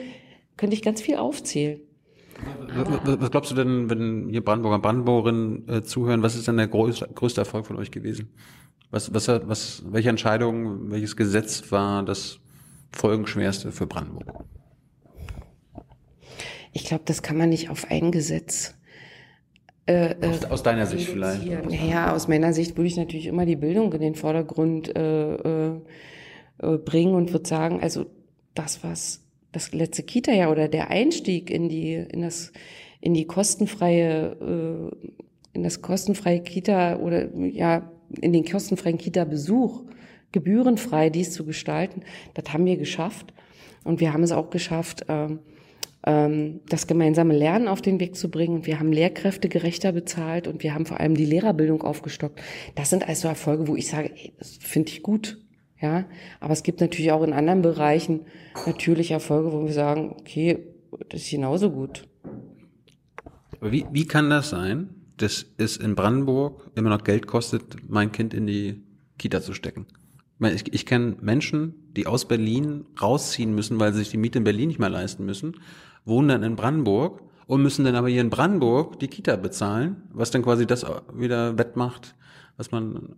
könnte ich ganz viel aufzählen. Was, was glaubst du denn, wenn hier Brandenburger Brandenburgerinnen äh, zuhören, was ist denn der größte, größte Erfolg von euch gewesen? Was, was, was, welche Entscheidung, welches Gesetz war das folgenschwerste für Brandenburg? Ich glaube, das kann man nicht auf ein Gesetz. Äh, äh aus, aus, deiner Sicht vielleicht? Ja, aus meiner Sicht würde ich natürlich immer die Bildung in den Vordergrund äh, äh, äh bringen und würde sagen, also das, was das letzte Kita-Jahr oder der Einstieg in die, in das, in die kostenfreie in das kostenfreie Kita oder ja, in den kostenfreien Kita-Besuch gebührenfrei dies zu gestalten, das haben wir geschafft. Und wir haben es auch geschafft, ähm, ähm, das gemeinsame Lernen auf den Weg zu bringen. Wir haben Lehrkräfte gerechter bezahlt und wir haben vor allem die Lehrerbildung aufgestockt. Das sind also Erfolge, wo ich sage, ey, das finde ich gut. Ja, aber es gibt natürlich auch in anderen Bereichen natürlich Erfolge, wo wir sagen, okay, das ist genauso gut. Aber wie, wie kann das sein, dass es in Brandenburg immer noch Geld kostet, mein Kind in die Kita zu stecken? Ich, ich, kenne Menschen, die aus Berlin rausziehen müssen, weil sie sich die Miete in Berlin nicht mehr leisten müssen, wohnen dann in Brandenburg und müssen dann aber hier in Brandenburg die Kita bezahlen, was dann quasi das wieder wettmacht, was man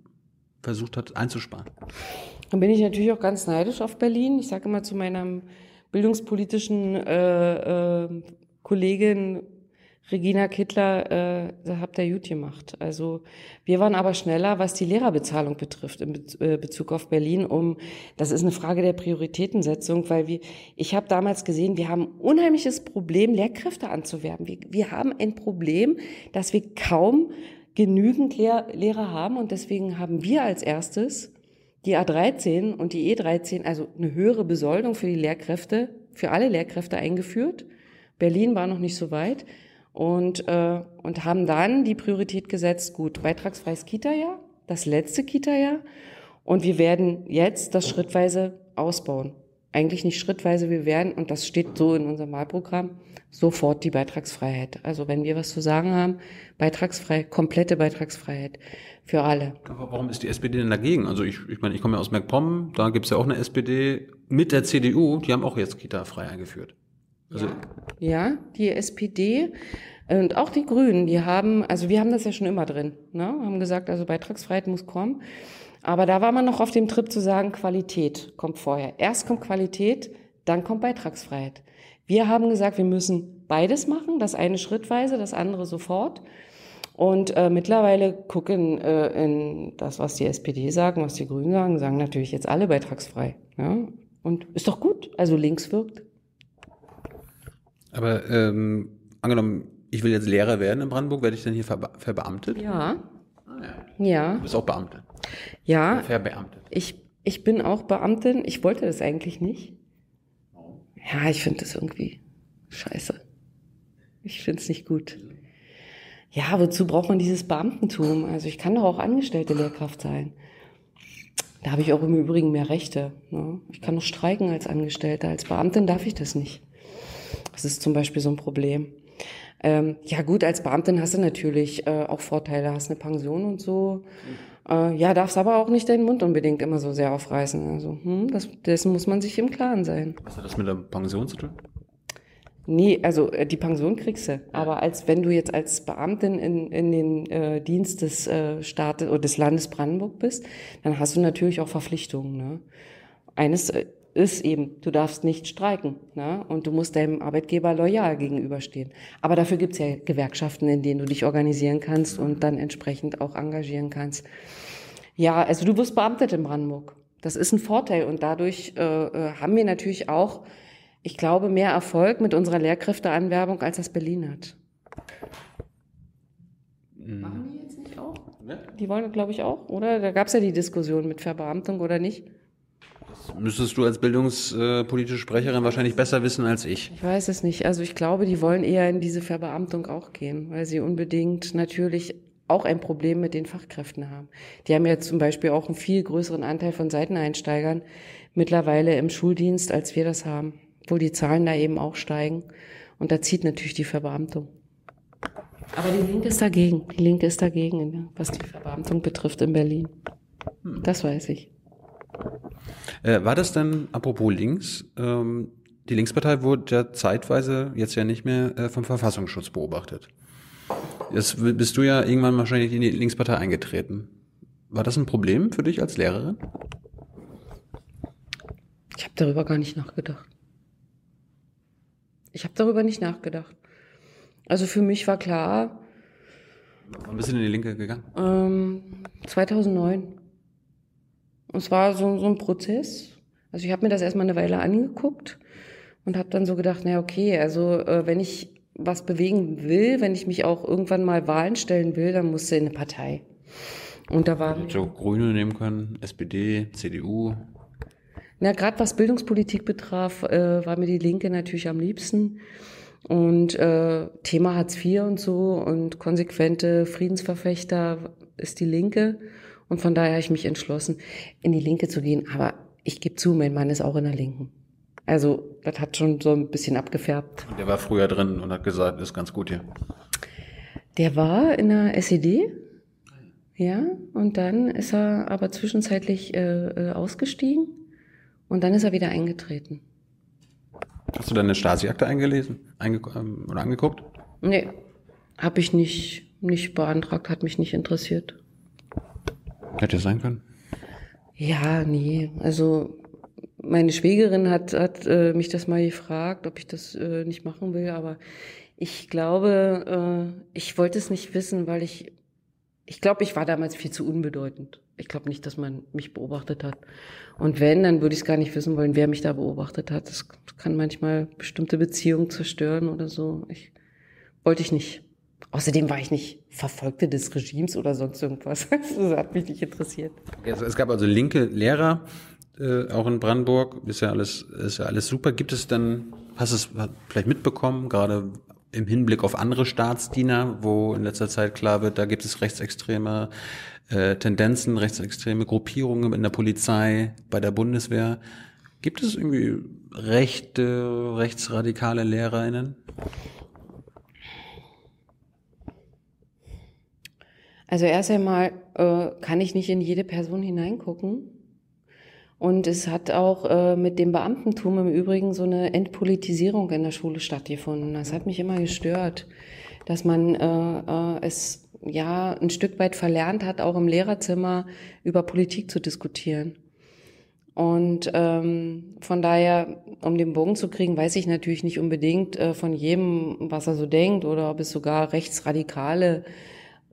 versucht hat einzusparen. Dann bin ich natürlich auch ganz neidisch auf Berlin. Ich sage immer zu meiner bildungspolitischen äh, äh, Kollegin Regina Kittler, äh, da habt ihr gut gemacht. Also wir waren aber schneller, was die Lehrerbezahlung betrifft in äh, Bezug auf Berlin. Um das ist eine Frage der Prioritätensetzung, weil wir, ich habe damals gesehen, wir haben unheimliches Problem, Lehrkräfte anzuwerben. Wir, wir haben ein Problem, dass wir kaum genügend Lehr Lehrer haben und deswegen haben wir als erstes die A13 und die E13, also eine höhere Besoldung für die Lehrkräfte, für alle Lehrkräfte eingeführt. Berlin war noch nicht so weit und, äh, und haben dann die Priorität gesetzt, gut, beitragsfreies Kita-Jahr, das letzte Kita-Jahr und wir werden jetzt das schrittweise ausbauen. Eigentlich nicht schrittweise, wir werden, und das steht so in unserem Wahlprogramm, sofort die Beitragsfreiheit. Also wenn wir was zu sagen haben, beitragsfrei, komplette Beitragsfreiheit für alle. Aber warum ist die SPD denn dagegen? Also ich, ich meine, ich komme ja aus MacPom, da gibt's ja auch eine SPD mit der CDU, die haben auch jetzt Kita frei eingeführt. Also ja. ja, die SPD und auch die Grünen, die haben, also wir haben das ja schon immer drin, ne? haben gesagt, also Beitragsfreiheit muss kommen. Aber da war man noch auf dem Trip zu sagen, Qualität kommt vorher. Erst kommt Qualität, dann kommt Beitragsfreiheit. Wir haben gesagt, wir müssen beides machen, das eine schrittweise, das andere sofort. Und äh, mittlerweile gucken äh, in das, was die SPD sagen, was die Grünen sagen, sagen natürlich jetzt alle beitragsfrei. Ja? Und ist doch gut. Also links wirkt. Aber ähm, angenommen, ich will jetzt Lehrer werden in Brandenburg, werde ich dann hier verbe verbeamtet? Ja. Ah, ja. ja. Du bist auch Beamte. Ja. Verbeamtet. Ich, ich bin auch Beamtin. Ich wollte das eigentlich nicht. Ja, ich finde das irgendwie scheiße. Ich finde es nicht gut. Ja, wozu braucht man dieses Beamtentum? Also ich kann doch auch angestellte Lehrkraft sein. Da habe ich auch im Übrigen mehr Rechte. Ne? Ich kann noch streiken als Angestellter. Als Beamtin darf ich das nicht. Das ist zum Beispiel so ein Problem. Ähm, ja gut, als Beamtin hast du natürlich äh, auch Vorteile, hast eine Pension und so. Äh, ja, darfst aber auch nicht deinen Mund unbedingt immer so sehr aufreißen. Also hm, das, dessen muss man sich im Klaren sein. Was hat das mit der Pension zu tun? Nee, also äh, die Pension kriegst du. Aber als wenn du jetzt als Beamtin in, in den äh, Dienst des äh, Staates oder des Landes Brandenburg bist, dann hast du natürlich auch Verpflichtungen. Ne? Eines äh, ist eben, du darfst nicht streiken ne? und du musst deinem Arbeitgeber loyal gegenüberstehen. Aber dafür gibt's ja Gewerkschaften, in denen du dich organisieren kannst und dann entsprechend auch engagieren kannst. Ja, also du wirst beamtet in Brandenburg. Das ist ein Vorteil und dadurch äh, äh haben wir natürlich auch, ich glaube, mehr Erfolg mit unserer Lehrkräfteanwerbung, als das Berlin hat. Mhm. Machen die jetzt nicht auch? Ne? Die wollen, glaube ich, auch, oder? Da gab's ja die Diskussion mit Verbeamtung oder nicht müsstest du als bildungspolitische Sprecherin wahrscheinlich besser wissen als ich. Ich weiß es nicht. Also ich glaube, die wollen eher in diese Verbeamtung auch gehen, weil sie unbedingt natürlich auch ein Problem mit den Fachkräften haben. Die haben ja zum Beispiel auch einen viel größeren Anteil von Seiteneinsteigern mittlerweile im Schuldienst, als wir das haben, wo die Zahlen da eben auch steigen. Und da zieht natürlich die Verbeamtung. Aber die Linke ist dagegen. Die Linke ist dagegen, was die Verbeamtung betrifft in Berlin. Das weiß ich. Äh, war das denn, apropos links, ähm, die Linkspartei wurde ja zeitweise jetzt ja nicht mehr äh, vom Verfassungsschutz beobachtet. Jetzt bist du ja irgendwann wahrscheinlich in die Linkspartei eingetreten. War das ein Problem für dich als Lehrerin? Ich habe darüber gar nicht nachgedacht. Ich habe darüber nicht nachgedacht. Also für mich war klar. Wann bist du in die Linke gegangen? Ähm, 2009. Und es war so, so ein Prozess. Also ich habe mir das erstmal eine Weile angeguckt und habe dann so gedacht, na okay, also äh, wenn ich was bewegen will, wenn ich mich auch irgendwann mal Wahlen stellen will, dann musste in eine Partei. Und da war. So Grüne nehmen können, SPD, CDU. Na, gerade was Bildungspolitik betraf, äh, war mir die Linke natürlich am liebsten. Und äh, Thema Hartz IV und so und konsequente Friedensverfechter ist die Linke. Und von daher habe ich mich entschlossen, in die Linke zu gehen. Aber ich gebe zu, mein Mann ist auch in der Linken. Also das hat schon so ein bisschen abgefärbt. Der war früher drin und hat gesagt, ist ganz gut hier. Der war in der SED, ja, und dann ist er aber zwischenzeitlich äh, äh, ausgestiegen und dann ist er wieder eingetreten. Hast du deine Stasi-Akte eingelesen einge ähm, oder angeguckt? Nee, habe ich nicht, nicht beantragt, hat mich nicht interessiert. Hätte sein können. Ja, nee, also meine Schwägerin hat, hat äh, mich das mal gefragt, ob ich das äh, nicht machen will, aber ich glaube, äh, ich wollte es nicht wissen, weil ich, ich glaube, ich war damals viel zu unbedeutend. Ich glaube nicht, dass man mich beobachtet hat. Und wenn, dann würde ich es gar nicht wissen wollen, wer mich da beobachtet hat. Das kann manchmal bestimmte Beziehungen zerstören oder so. Ich wollte ich nicht. Außerdem war ich nicht Verfolgte des Regimes oder sonst irgendwas. Das hat mich nicht interessiert. Es gab also linke Lehrer, äh, auch in Brandenburg. Ist ja alles, ist ja alles super. Gibt es dann, hast du es vielleicht mitbekommen, gerade im Hinblick auf andere Staatsdiener, wo in letzter Zeit klar wird, da gibt es rechtsextreme äh, Tendenzen, rechtsextreme Gruppierungen in der Polizei, bei der Bundeswehr. Gibt es irgendwie rechte, rechtsradikale LehrerInnen? Also erst einmal äh, kann ich nicht in jede Person hineingucken. Und es hat auch äh, mit dem Beamtentum im Übrigen so eine Entpolitisierung in der Schule stattgefunden. Das hat mich immer gestört, dass man äh, äh, es ja ein Stück weit verlernt hat, auch im Lehrerzimmer über Politik zu diskutieren. Und ähm, von daher, um den Bogen zu kriegen, weiß ich natürlich nicht unbedingt äh, von jedem, was er so denkt oder ob es sogar rechtsradikale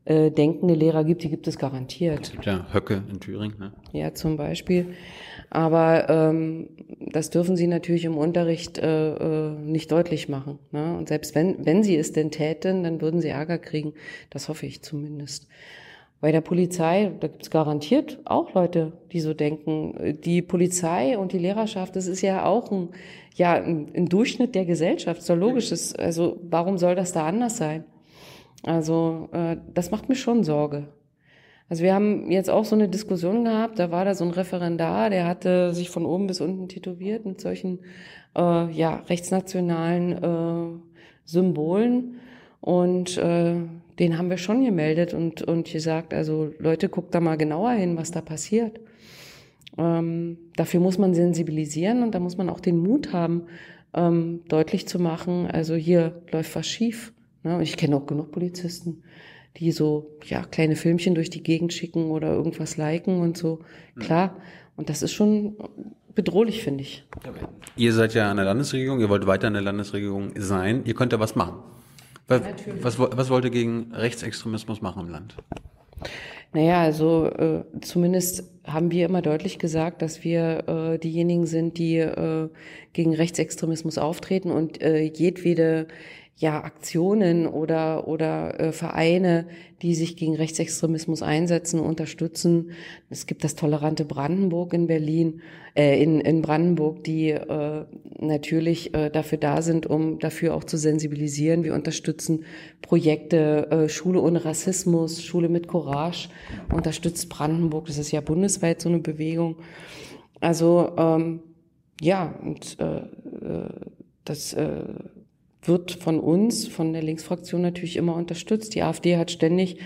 äh, denkende Lehrer gibt, die gibt es garantiert. Es gibt ja Höcke in Thüringen. Ne? Ja, zum Beispiel. Aber ähm, das dürfen sie natürlich im Unterricht äh, äh, nicht deutlich machen. Ne? Und selbst wenn, wenn sie es denn täten, dann würden sie Ärger kriegen. Das hoffe ich zumindest. Bei der Polizei, da gibt es garantiert auch Leute, die so denken. Die Polizei und die Lehrerschaft, das ist ja auch ein, ja, ein, ein Durchschnitt der Gesellschaft, so logisch. Ist, also warum soll das da anders sein? Also äh, das macht mir schon Sorge. Also wir haben jetzt auch so eine Diskussion gehabt, da war da so ein Referendar, der hatte sich von oben bis unten tätowiert mit solchen äh, ja, rechtsnationalen äh, Symbolen. Und äh, den haben wir schon gemeldet und, und gesagt, also Leute, guckt da mal genauer hin, was da passiert. Ähm, dafür muss man sensibilisieren und da muss man auch den Mut haben, ähm, deutlich zu machen, also hier läuft was schief. Ne? Und ich kenne auch genug Polizisten, die so ja kleine Filmchen durch die Gegend schicken oder irgendwas liken und so. Mhm. Klar. Und das ist schon bedrohlich, finde ich. Ihr seid ja an der Landesregierung, ihr wollt weiter in der Landesregierung sein. Ihr könnt da was machen. Was, was, was wollt ihr gegen Rechtsextremismus machen im Land? Naja, also äh, zumindest haben wir immer deutlich gesagt, dass wir äh, diejenigen sind, die äh, gegen Rechtsextremismus auftreten und äh, jedwede ja Aktionen oder oder äh, Vereine, die sich gegen Rechtsextremismus einsetzen, unterstützen. Es gibt das tolerante Brandenburg in Berlin, äh, in in Brandenburg, die äh, natürlich äh, dafür da sind, um dafür auch zu sensibilisieren. Wir unterstützen Projekte äh, Schule ohne Rassismus, Schule mit Courage, unterstützt Brandenburg. Das ist ja bundesweit so eine Bewegung. Also ähm, ja und äh, äh das äh, wird von uns, von der Linksfraktion natürlich immer unterstützt. Die AfD hat ständig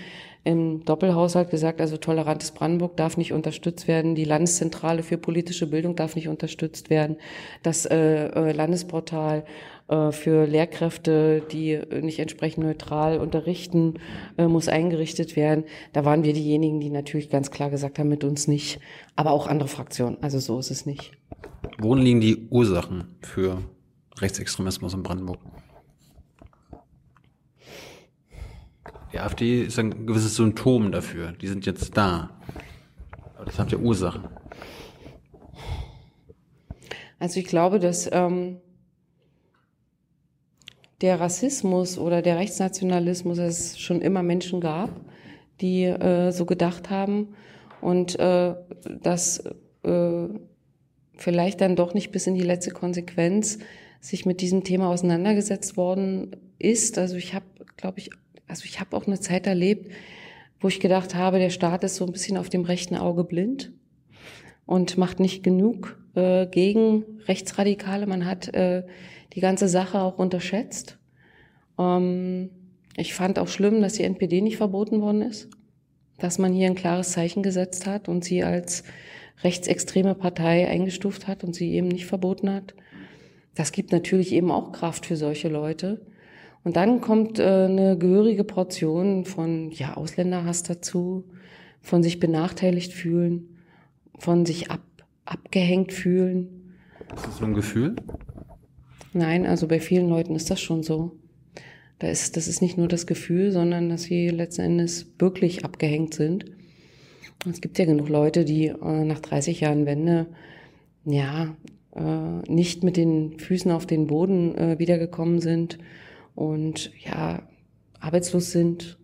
im Doppelhaushalt gesagt, also tolerantes Brandenburg darf nicht unterstützt werden, die Landeszentrale für politische Bildung darf nicht unterstützt werden, das äh, äh Landesportal äh, für Lehrkräfte, die nicht entsprechend neutral unterrichten, äh, muss eingerichtet werden. Da waren wir diejenigen, die natürlich ganz klar gesagt haben, mit uns nicht, aber auch andere Fraktionen. Also so ist es nicht. Worin liegen die Ursachen für Rechtsextremismus in Brandenburg? Die AfD ist ein gewisses Symptom dafür. Die sind jetzt da. Aber das hat ja Ursachen. Also ich glaube, dass ähm, der Rassismus oder der Rechtsnationalismus es schon immer Menschen gab, die äh, so gedacht haben und äh, dass äh, vielleicht dann doch nicht bis in die letzte Konsequenz sich mit diesem Thema auseinandergesetzt worden ist. Also ich habe, glaube ich, also ich habe auch eine Zeit erlebt, wo ich gedacht habe, der Staat ist so ein bisschen auf dem rechten Auge blind und macht nicht genug äh, gegen Rechtsradikale. Man hat äh, die ganze Sache auch unterschätzt. Ähm, ich fand auch schlimm, dass die NPD nicht verboten worden ist, dass man hier ein klares Zeichen gesetzt hat und sie als rechtsextreme Partei eingestuft hat und sie eben nicht verboten hat. Das gibt natürlich eben auch Kraft für solche Leute. Und dann kommt äh, eine gehörige Portion von ja, Ausländerhass dazu, von sich benachteiligt fühlen, von sich ab, abgehängt fühlen. Ist das so ein Gefühl? Nein, also bei vielen Leuten ist das schon so. Da ist, das ist nicht nur das Gefühl, sondern dass sie letzten Endes wirklich abgehängt sind. Es gibt ja genug Leute, die äh, nach 30 Jahren Wende ja äh, nicht mit den Füßen auf den Boden äh, wiedergekommen sind und ja arbeitslos sind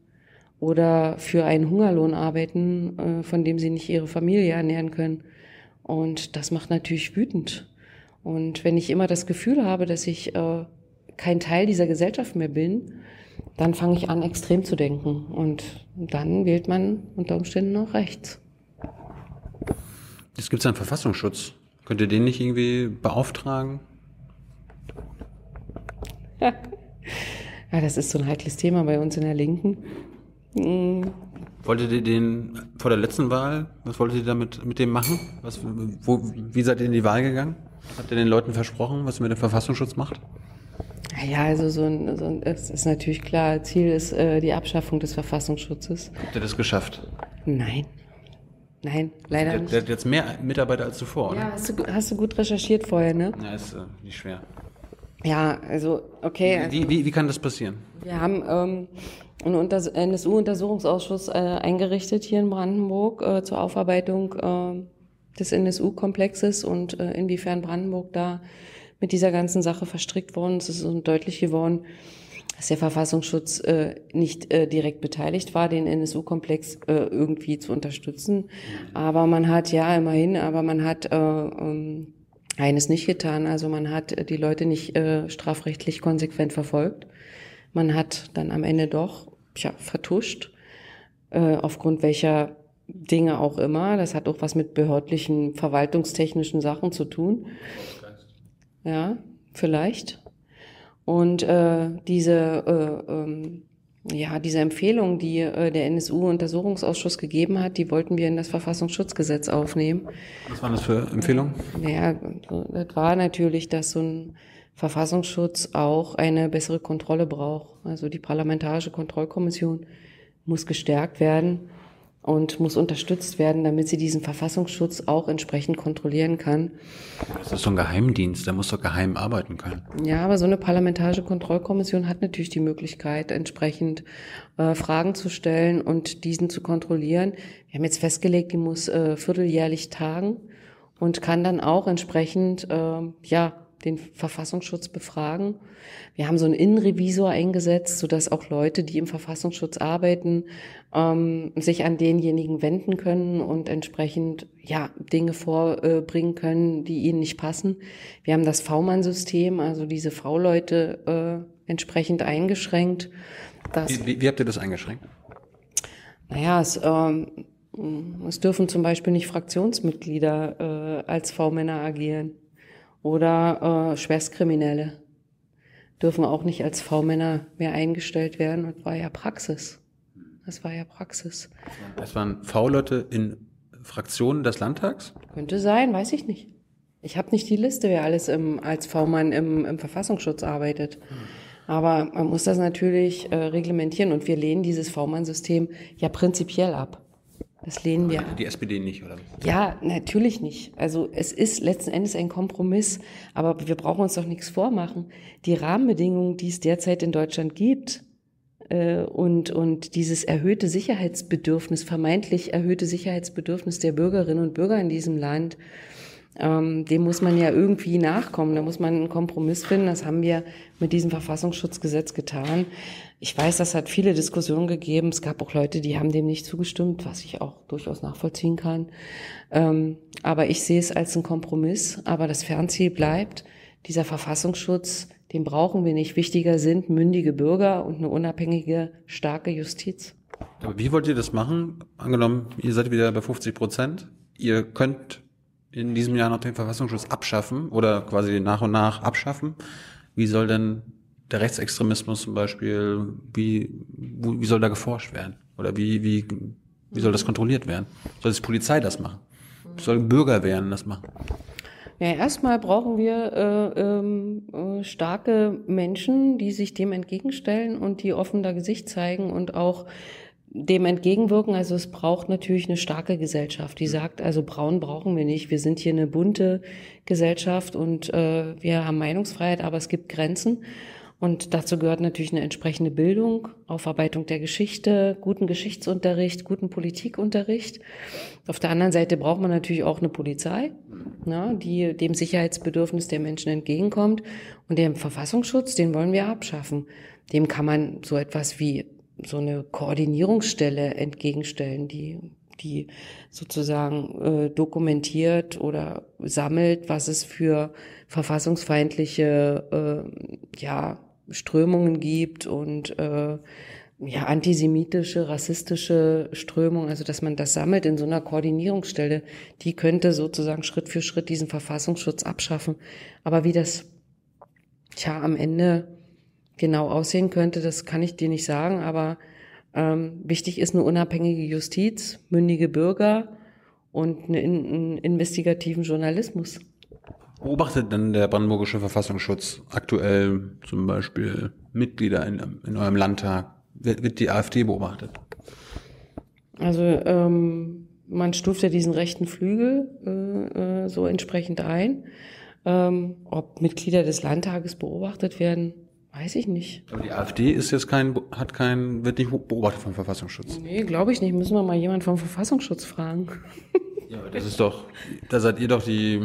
oder für einen Hungerlohn arbeiten, äh, von dem sie nicht ihre Familie ernähren können. Und das macht natürlich wütend. Und wenn ich immer das Gefühl habe, dass ich äh, kein Teil dieser Gesellschaft mehr bin, dann fange ich an, extrem zu denken. Und dann wählt man unter Umständen auch rechts. Es gibt einen Verfassungsschutz. Könnt ihr den nicht irgendwie beauftragen? ja, das ist so ein heikles Thema bei uns in der Linken. Mhm. Wolltet ihr den vor der letzten Wahl, was wolltet ihr damit mit dem machen? Was, wo, wie seid ihr in die Wahl gegangen? Habt ihr den Leuten versprochen, was ihr mit dem Verfassungsschutz macht? Ja, also so ein, so ein, es ist natürlich klar, Ziel ist äh, die Abschaffung des Verfassungsschutzes. Habt ihr das geschafft? Nein. Nein, leider der, nicht. Der hat jetzt mehr Mitarbeiter als zuvor, oder? Ja, hast du, hast du gut recherchiert vorher, ne? Ja, ist äh, nicht schwer. Ja, also, okay. Wie, wie, wie kann das passieren? Wir haben ähm, einen Unter NSU-Untersuchungsausschuss äh, eingerichtet hier in Brandenburg äh, zur Aufarbeitung äh, des NSU-Komplexes und äh, inwiefern Brandenburg da mit dieser ganzen Sache verstrickt worden ist. Es ist uns deutlich geworden, dass der Verfassungsschutz äh, nicht äh, direkt beteiligt war, den NSU-Komplex äh, irgendwie zu unterstützen. Aber man hat ja immerhin, aber man hat äh, ähm, eines nicht getan. Also man hat die Leute nicht äh, strafrechtlich konsequent verfolgt. Man hat dann am Ende doch ja, vertuscht, äh, aufgrund welcher Dinge auch immer. Das hat auch was mit behördlichen, verwaltungstechnischen Sachen zu tun. Ja, vielleicht. Und äh, diese, äh, ähm, ja, diese Empfehlung, die äh, der NSU-Untersuchungsausschuss gegeben hat, die wollten wir in das Verfassungsschutzgesetz aufnehmen. Was waren das für Empfehlungen? Naja, das war natürlich, dass so ein Verfassungsschutz auch eine bessere Kontrolle braucht. Also die Parlamentarische Kontrollkommission muss gestärkt werden und muss unterstützt werden, damit sie diesen Verfassungsschutz auch entsprechend kontrollieren kann. Das ist so ein Geheimdienst, der muss doch geheim arbeiten können. Ja, aber so eine parlamentarische Kontrollkommission hat natürlich die Möglichkeit, entsprechend äh, Fragen zu stellen und diesen zu kontrollieren. Wir haben jetzt festgelegt, die muss äh, vierteljährlich tagen und kann dann auch entsprechend äh, ja den Verfassungsschutz befragen. Wir haben so einen Innenrevisor eingesetzt, sodass auch Leute, die im Verfassungsschutz arbeiten, ähm, sich an denjenigen wenden können und entsprechend ja Dinge vorbringen können, die ihnen nicht passen. Wir haben das V-Mann-System, also diese V-Leute äh, entsprechend eingeschränkt. Wie, wie, wie, habt ihr das eingeschränkt? Naja, es, ähm, es dürfen zum Beispiel nicht Fraktionsmitglieder äh, als V-Männer agieren oder äh, Schwerstkriminelle dürfen auch nicht als V-Männer mehr eingestellt werden. Das war ja Praxis. Das war ja Praxis. Das waren V-Leute in Fraktionen des Landtags? Könnte sein, weiß ich nicht. Ich habe nicht die Liste, wer alles im, als V-Mann im, im Verfassungsschutz arbeitet. Aber man muss das natürlich äh, reglementieren und wir lehnen dieses V-Mann-System ja prinzipiell ab. Das lehnen wir. Die SPD nicht, oder? Ja, natürlich nicht. Also es ist letzten Endes ein Kompromiss, aber wir brauchen uns doch nichts vormachen. Die Rahmenbedingungen, die es derzeit in Deutschland gibt, äh, und, und dieses erhöhte Sicherheitsbedürfnis, vermeintlich erhöhte Sicherheitsbedürfnis der Bürgerinnen und Bürger in diesem Land, ähm, dem muss man ja irgendwie nachkommen. Da muss man einen Kompromiss finden. Das haben wir mit diesem Verfassungsschutzgesetz getan. Ich weiß, das hat viele Diskussionen gegeben. Es gab auch Leute, die haben dem nicht zugestimmt, was ich auch durchaus nachvollziehen kann. Ähm, aber ich sehe es als einen Kompromiss. Aber das Fernziel bleibt, dieser Verfassungsschutz, den brauchen wir nicht. Wichtiger sind mündige Bürger und eine unabhängige, starke Justiz. Aber wie wollt ihr das machen? Angenommen, ihr seid wieder bei 50 Prozent. Ihr könnt in diesem Jahr noch den Verfassungsschutz abschaffen oder quasi nach und nach abschaffen. Wie soll denn der Rechtsextremismus zum Beispiel, wie, wie soll da geforscht werden? Oder wie, wie, wie soll das kontrolliert werden? Soll die Polizei das machen? Soll Bürgerwehren das machen? Ja, erstmal brauchen wir äh, ähm, äh, starke Menschen, die sich dem entgegenstellen und die offen da Gesicht zeigen und auch dem entgegenwirken. Also es braucht natürlich eine starke Gesellschaft, die sagt, also braun brauchen wir nicht. Wir sind hier eine bunte Gesellschaft und äh, wir haben Meinungsfreiheit, aber es gibt Grenzen. Und dazu gehört natürlich eine entsprechende Bildung, Aufarbeitung der Geschichte, guten Geschichtsunterricht, guten Politikunterricht. Auf der anderen Seite braucht man natürlich auch eine Polizei, na, die dem Sicherheitsbedürfnis der Menschen entgegenkommt. Und den Verfassungsschutz, den wollen wir abschaffen. Dem kann man so etwas wie so eine Koordinierungsstelle entgegenstellen, die die sozusagen äh, dokumentiert oder sammelt, was es für verfassungsfeindliche äh, ja, Strömungen gibt und äh, ja, antisemitische, rassistische Strömungen, also dass man das sammelt in so einer Koordinierungsstelle, die könnte sozusagen Schritt für Schritt diesen Verfassungsschutz abschaffen. Aber wie das tja, am Ende genau aussehen könnte, das kann ich dir nicht sagen, aber ähm, wichtig ist eine unabhängige Justiz, mündige Bürger und einen, einen investigativen Journalismus. Beobachtet denn der brandenburgische Verfassungsschutz aktuell zum Beispiel Mitglieder in, in eurem Landtag? Wird, wird die AfD beobachtet? Also ähm, man stuft ja diesen rechten Flügel äh, äh, so entsprechend ein. Ähm, ob Mitglieder des Landtages beobachtet werden, Weiß ich nicht. Aber die AfD ist jetzt kein, hat kein, wird nicht beobachtet vom Verfassungsschutz. Nee, glaube ich nicht. Müssen wir mal jemand vom Verfassungsschutz fragen. Ja, aber das ist doch, da seid ihr doch die,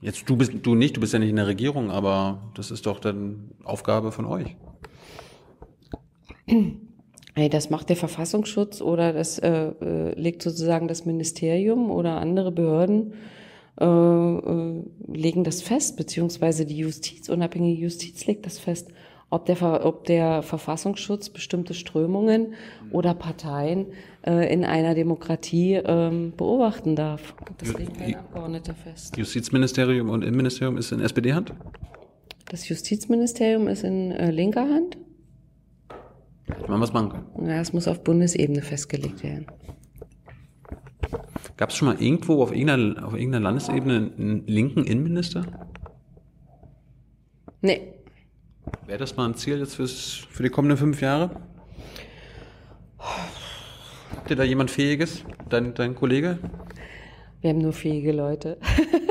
jetzt du bist, du nicht, du bist ja nicht in der Regierung, aber das ist doch dann Aufgabe von euch. Hey, das macht der Verfassungsschutz oder das äh, äh, legt sozusagen das Ministerium oder andere Behörden äh, äh, legen das fest, beziehungsweise die Justiz, unabhängige Justiz legt das fest ob der, ob der Verfassungsschutz bestimmte Strömungen oder Parteien äh, in einer Demokratie ähm, beobachten darf. Das legt kein Abgeordneter fest. Justizministerium und Innenministerium ist in SPD-Hand? Das Justizministerium ist in äh, linker Hand. Man was machen können. Ja, es muss auf Bundesebene festgelegt werden. Gab es schon mal irgendwo auf irgendeiner, auf irgendeiner Landesebene einen linken Innenminister? Nee. Wäre das mal ein Ziel jetzt fürs, für die kommenden fünf Jahre? Habt ihr da jemand Fähiges? Dein, dein Kollege? Wir haben nur fähige Leute.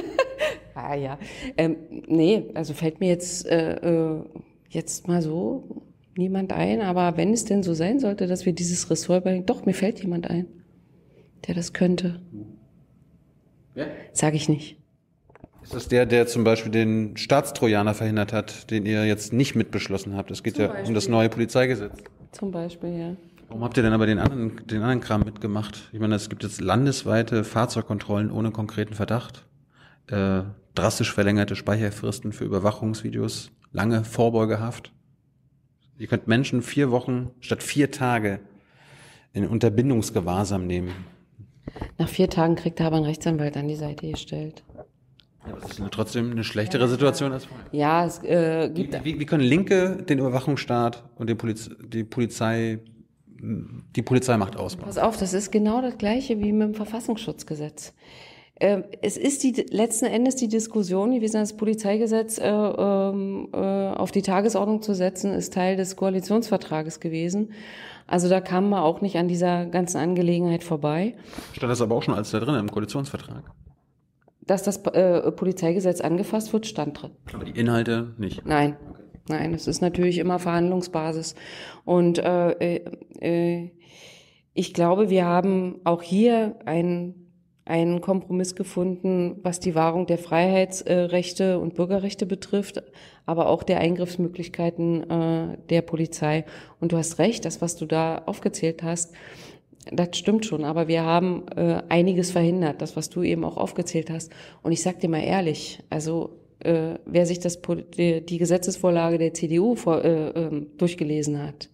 ah ja. Ähm, nee, also fällt mir jetzt, äh, äh, jetzt mal so niemand ein. Aber wenn es denn so sein sollte, dass wir dieses Ressort überlegen, doch, mir fällt jemand ein, der das könnte. Ja? Sag ich nicht. Ist das der, der zum Beispiel den Staatstrojaner verhindert hat, den ihr jetzt nicht mitbeschlossen habt? Es geht zum ja Beispiel. um das neue Polizeigesetz. Zum Beispiel, ja. Warum habt ihr denn aber den anderen, den anderen Kram mitgemacht? Ich meine, es gibt jetzt landesweite Fahrzeugkontrollen ohne konkreten Verdacht, äh, drastisch verlängerte Speicherfristen für Überwachungsvideos, lange Vorbeugehaft. Ihr könnt Menschen vier Wochen statt vier Tage in Unterbindungsgewahrsam nehmen. Nach vier Tagen kriegt er aber einen Rechtsanwalt an die Seite gestellt. Ja, das ist trotzdem eine schlechtere Situation als vorher. Ja, es äh, gibt. Wie, wie, wie können Linke den Überwachungsstaat und den Poliz die Polizei die Polizeimacht ausbauen? Pass auf, das ist genau das Gleiche wie mit dem Verfassungsschutzgesetz. Ähm, es ist die letzten Endes die Diskussion gewesen, das Polizeigesetz äh, ähm, äh, auf die Tagesordnung zu setzen, ist Teil des Koalitionsvertrages gewesen. Also da kam man auch nicht an dieser ganzen Angelegenheit vorbei. Stand das aber auch schon als da drin im Koalitionsvertrag? Dass das äh, Polizeigesetz angefasst wird, stand drin. Aber die Inhalte nicht? Nein. Nein, es ist natürlich immer Verhandlungsbasis. Und äh, äh, ich glaube, wir haben auch hier ein einen Kompromiss gefunden, was die Wahrung der Freiheitsrechte und Bürgerrechte betrifft, aber auch der Eingriffsmöglichkeiten äh, der Polizei. Und du hast recht, das, was du da aufgezählt hast, das stimmt schon, aber wir haben äh, einiges verhindert, das, was du eben auch aufgezählt hast. Und ich sag dir mal ehrlich, also äh, wer sich das die, die Gesetzesvorlage der CDU vor, äh, äh, durchgelesen hat,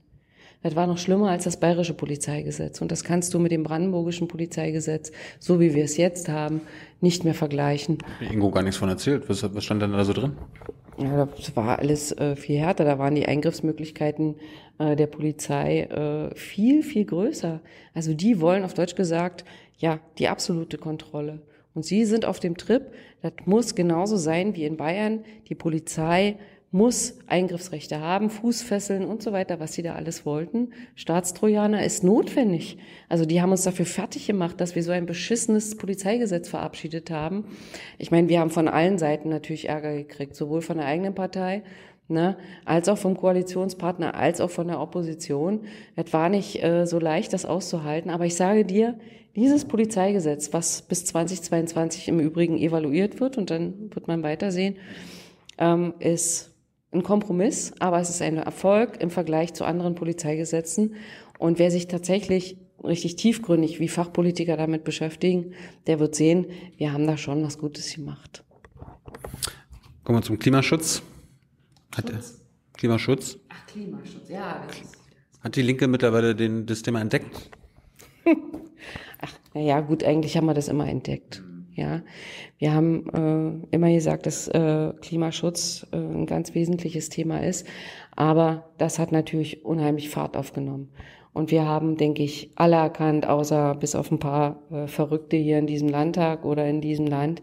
das war noch schlimmer als das bayerische Polizeigesetz. Und das kannst du mit dem brandenburgischen Polizeigesetz, so wie wir es jetzt haben, nicht mehr vergleichen. Ingo gar nichts von erzählt. Was, was stand denn da so drin? Ja, das war alles äh, viel härter. Da waren die Eingriffsmöglichkeiten äh, der Polizei äh, viel, viel größer. Also die wollen auf Deutsch gesagt, ja, die absolute Kontrolle. Und sie sind auf dem Trip, das muss genauso sein wie in Bayern. Die Polizei muss Eingriffsrechte haben, Fußfesseln und so weiter, was sie da alles wollten. Staatstrojaner ist notwendig. Also die haben uns dafür fertig gemacht, dass wir so ein beschissenes Polizeigesetz verabschiedet haben. Ich meine, wir haben von allen Seiten natürlich Ärger gekriegt, sowohl von der eigenen Partei, ne, als auch vom Koalitionspartner, als auch von der Opposition. Es war nicht äh, so leicht, das auszuhalten. Aber ich sage dir, dieses Polizeigesetz, was bis 2022 im Übrigen evaluiert wird und dann wird man weitersehen, ähm, ist ein Kompromiss, aber es ist ein Erfolg im Vergleich zu anderen Polizeigesetzen. Und wer sich tatsächlich richtig tiefgründig wie Fachpolitiker damit beschäftigen, der wird sehen, wir haben da schon was Gutes gemacht. Kommen wir zum Klimaschutz. Hat Schutz. Klimaschutz. Ach, Klimaschutz, ja. Hat die Linke mittlerweile den, das Thema entdeckt? Ach, naja, gut, eigentlich haben wir das immer entdeckt. Ja, wir haben äh, immer gesagt, dass äh, Klimaschutz äh, ein ganz wesentliches Thema ist, aber das hat natürlich unheimlich Fahrt aufgenommen. Und wir haben, denke ich, alle erkannt, außer bis auf ein paar äh, Verrückte hier in diesem Landtag oder in diesem Land,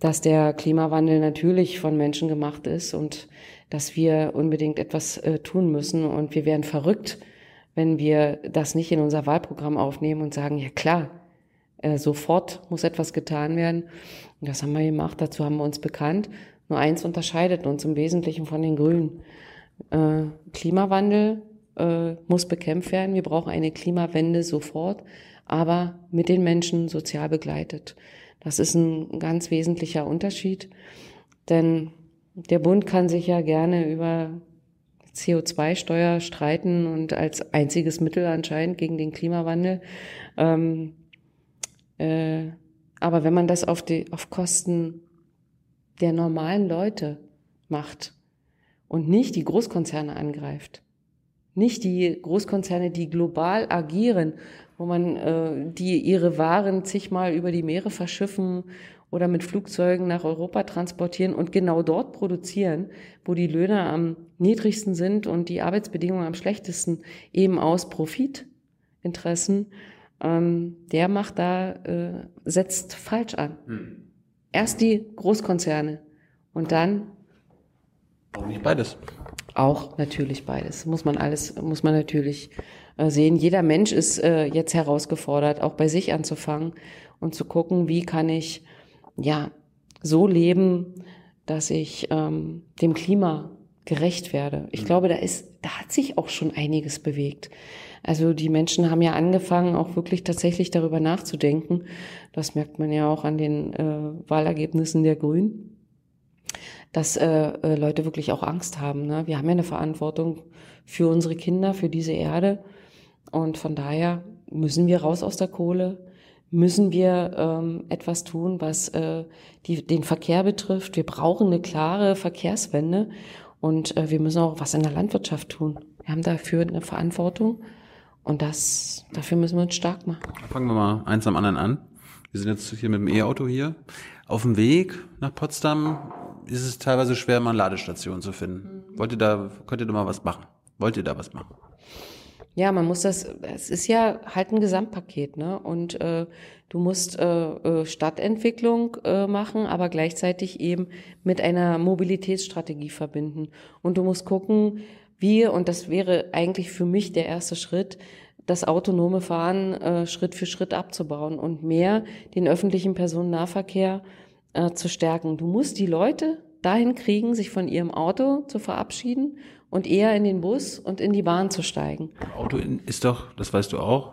dass der Klimawandel natürlich von Menschen gemacht ist und dass wir unbedingt etwas äh, tun müssen. Und wir wären verrückt, wenn wir das nicht in unser Wahlprogramm aufnehmen und sagen, ja klar, äh, sofort muss etwas getan werden. Und das haben wir gemacht, dazu haben wir uns bekannt. Nur eins unterscheidet uns im Wesentlichen von den Grünen. Äh, Klimawandel äh, muss bekämpft werden. Wir brauchen eine Klimawende sofort, aber mit den Menschen sozial begleitet. Das ist ein ganz wesentlicher Unterschied, denn der Bund kann sich ja gerne über CO2-Steuer streiten und als einziges Mittel anscheinend gegen den Klimawandel. Ähm, äh, aber wenn man das auf, die, auf Kosten der normalen Leute macht und nicht die Großkonzerne angreift, nicht die Großkonzerne, die global agieren, wo man äh, die ihre Waren zigmal über die Meere verschiffen oder mit Flugzeugen nach Europa transportieren und genau dort produzieren, wo die Löhne am niedrigsten sind und die Arbeitsbedingungen am schlechtesten, eben aus Profitinteressen, ähm, der macht da, äh, setzt falsch an. Hm. Erst die Großkonzerne und dann. Auch nicht beides. Auch natürlich beides. Muss man alles, muss man natürlich äh, sehen. Jeder Mensch ist äh, jetzt herausgefordert, auch bei sich anzufangen und zu gucken, wie kann ich, ja, so leben, dass ich ähm, dem Klima gerecht werde. Ich hm. glaube, da ist, da hat sich auch schon einiges bewegt. Also die Menschen haben ja angefangen, auch wirklich tatsächlich darüber nachzudenken. Das merkt man ja auch an den äh, Wahlergebnissen der Grünen, dass äh, äh, Leute wirklich auch Angst haben. Ne? Wir haben ja eine Verantwortung für unsere Kinder, für diese Erde. Und von daher müssen wir raus aus der Kohle, müssen wir ähm, etwas tun, was äh, die, den Verkehr betrifft. Wir brauchen eine klare Verkehrswende und äh, wir müssen auch was in der Landwirtschaft tun. Wir haben dafür eine Verantwortung. Und das, dafür müssen wir uns stark machen. Fangen wir mal eins am anderen an. Wir sind jetzt hier mit dem E-Auto hier. Auf dem Weg nach Potsdam ist es teilweise schwer, mal eine Ladestation zu finden. Mhm. Wollt ihr da, könnt ihr da mal was machen? Wollt ihr da was machen? Ja, man muss das, es ist ja halt ein Gesamtpaket, ne? Und äh, du musst äh, äh, Stadtentwicklung äh, machen, aber gleichzeitig eben mit einer Mobilitätsstrategie verbinden. Und du musst gucken, wir, und das wäre eigentlich für mich der erste Schritt, das autonome Fahren äh, Schritt für Schritt abzubauen und mehr den öffentlichen Personennahverkehr äh, zu stärken. Du musst die Leute dahin kriegen, sich von ihrem Auto zu verabschieden und eher in den Bus und in die Bahn zu steigen. Auto ist doch, das weißt du auch,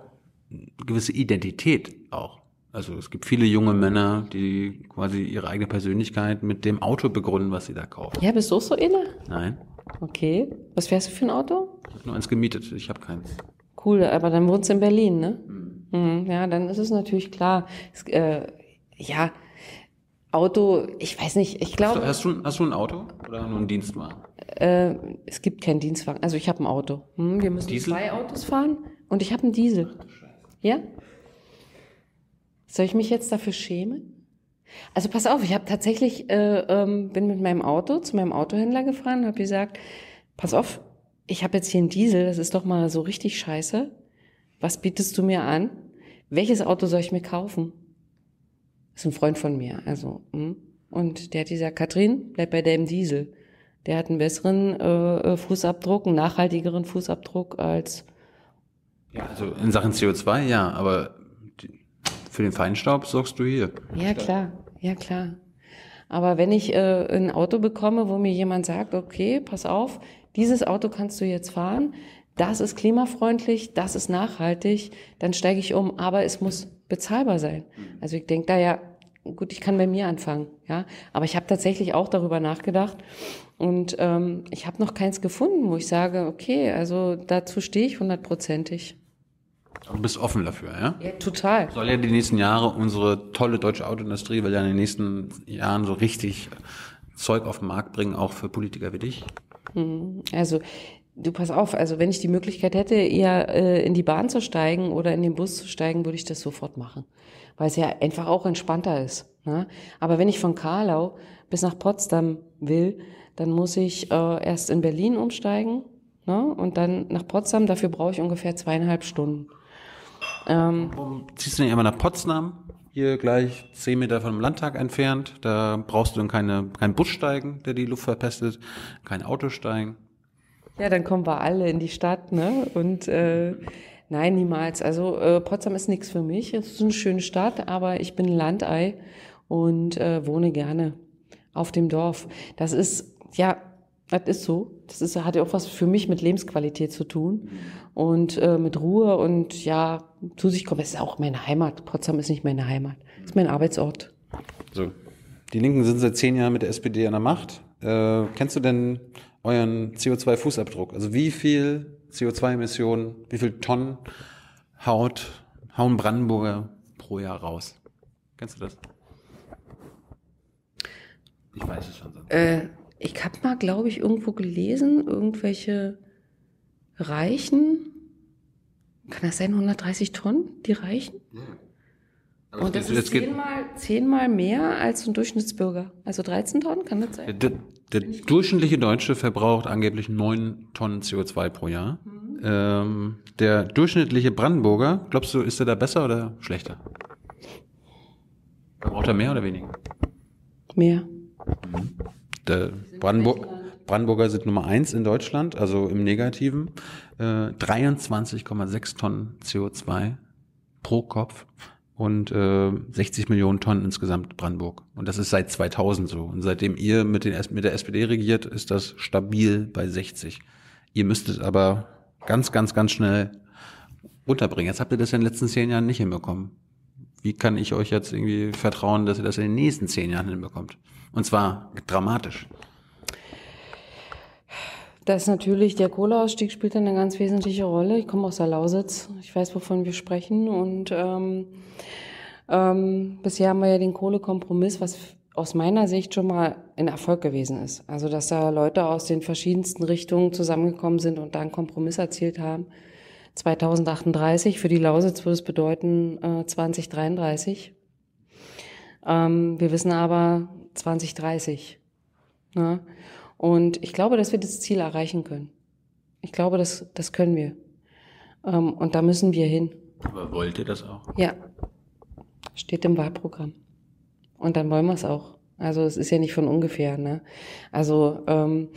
eine gewisse Identität auch. Also es gibt viele junge Männer, die quasi ihre eigene Persönlichkeit mit dem Auto begründen, was sie da kaufen. Ja, bist du auch so inne? Nein, Okay. Was fährst du für ein Auto? ich habe nur eins gemietet, ich habe keins. Cool, aber dann wohnst du in Berlin, ne? Mhm. Ja, dann ist es natürlich klar. Es, äh, ja, Auto, ich weiß nicht, ich Hast glaube, du, hast, du, hast du ein Auto oder nur einen Dienstwagen? äh, es gibt keinen Dienstwagen. Also ich habe ein Auto. Hm, wir müssen Diesel? zwei Autos fahren und ich habe einen Diesel. Ja? Soll ich mich jetzt dafür schämen? Also pass auf, ich habe tatsächlich, äh, ähm, bin mit meinem Auto zu meinem Autohändler gefahren und habe gesagt, pass auf, ich habe jetzt hier einen Diesel, das ist doch mal so richtig scheiße. Was bietest du mir an? Welches Auto soll ich mir kaufen? Das ist ein Freund von mir, also. hm. Und der hat gesagt, Katrin, bleib bei dem Diesel. Der hat einen besseren äh, äh, Fußabdruck, einen nachhaltigeren Fußabdruck als Ja, also in Sachen CO2 ja, aber für den Feinstaub sorgst du hier. Ja, klar, ja, klar. Aber wenn ich äh, ein Auto bekomme, wo mir jemand sagt, okay, pass auf, dieses Auto kannst du jetzt fahren, das ist klimafreundlich, das ist nachhaltig, dann steige ich um, aber es muss bezahlbar sein. Also ich denke da ja, gut, ich kann bei mir anfangen, ja, aber ich habe tatsächlich auch darüber nachgedacht und ähm, ich habe noch keins gefunden, wo ich sage, okay, also dazu stehe ich hundertprozentig. Du bist offen dafür, ja? Ja, total. Soll ja die nächsten Jahre unsere tolle deutsche Autoindustrie, will ja in den nächsten Jahren so richtig Zeug auf den Markt bringen, auch für Politiker wie dich. Also du pass auf, also wenn ich die Möglichkeit hätte, eher äh, in die Bahn zu steigen oder in den Bus zu steigen, würde ich das sofort machen, weil es ja einfach auch entspannter ist. Ne? Aber wenn ich von Karlau bis nach Potsdam will, dann muss ich äh, erst in Berlin umsteigen ne? und dann nach Potsdam. Dafür brauche ich ungefähr zweieinhalb Stunden. Warum ziehst du nicht einmal nach Potsdam? Hier gleich zehn Meter vom Landtag entfernt. Da brauchst du dann keine, keinen Bus steigen, der die Luft verpestet, kein Auto steigen. Ja, dann kommen wir alle in die Stadt, ne? Und äh, nein, niemals. Also äh, Potsdam ist nichts für mich. Es ist eine schöne Stadt, aber ich bin ein Landei und äh, wohne gerne auf dem Dorf. Das ist, ja, das ist so. Das ist, hat ja auch was für mich mit Lebensqualität zu tun und äh, mit Ruhe und ja, zu sich kommen. Es ist auch meine Heimat. Potsdam ist nicht meine Heimat. Es ist mein Arbeitsort. So. Die Linken sind seit zehn Jahren mit der SPD an der Macht. Äh, kennst du denn euren CO2-Fußabdruck? Also wie viel CO2-Emissionen, wie viel Tonnen haut, hauen Brandenburger pro Jahr raus? Kennst du das? Ich weiß es schon. Äh, ich habe mal, glaube ich, irgendwo gelesen, irgendwelche Reichen, kann das sein, 130 Tonnen, die Reichen? Aber Und es das geht- ist zehnmal, zehnmal mehr als ein Durchschnittsbürger. Also 13 Tonnen, kann das sein? Der, der durchschnittliche Deutsche verbraucht angeblich neun Tonnen CO2 pro Jahr. Ähm, der durchschnittliche Brandenburger, glaubst du, ist er da besser oder schlechter? Verbraucht er mehr oder weniger? Mehr. Der Brandenburg, Brandenburger sind Nummer eins in Deutschland, also im Negativen. Äh, 23,6 Tonnen CO2 pro Kopf und äh, 60 Millionen Tonnen insgesamt Brandenburg. Und das ist seit 2000 so. Und seitdem ihr mit, den, mit der SPD regiert, ist das stabil bei 60. Ihr müsstet aber ganz, ganz, ganz schnell runterbringen. Jetzt habt ihr das in den letzten zehn Jahren nicht hinbekommen. Wie kann ich euch jetzt irgendwie vertrauen, dass ihr das in den nächsten zehn Jahren hinbekommt? Und zwar dramatisch. Das ist natürlich, der Kohleausstieg spielt eine ganz wesentliche Rolle. Ich komme aus der Lausitz. Ich weiß, wovon wir sprechen. Und ähm, ähm, bisher haben wir ja den Kohlekompromiss, was aus meiner Sicht schon mal ein Erfolg gewesen ist. Also, dass da Leute aus den verschiedensten Richtungen zusammengekommen sind und da einen Kompromiss erzielt haben. 2038, für die Lausitz würde es bedeuten äh, 2033. Ähm, wir wissen aber 2030. Ne? Und ich glaube, dass wir das Ziel erreichen können. Ich glaube, das, das können wir. Ähm, und da müssen wir hin. Aber wollt ihr das auch? Ja, steht im Wahlprogramm. Und dann wollen wir es auch. Also es ist ja nicht von ungefähr. Ne? Also ähm,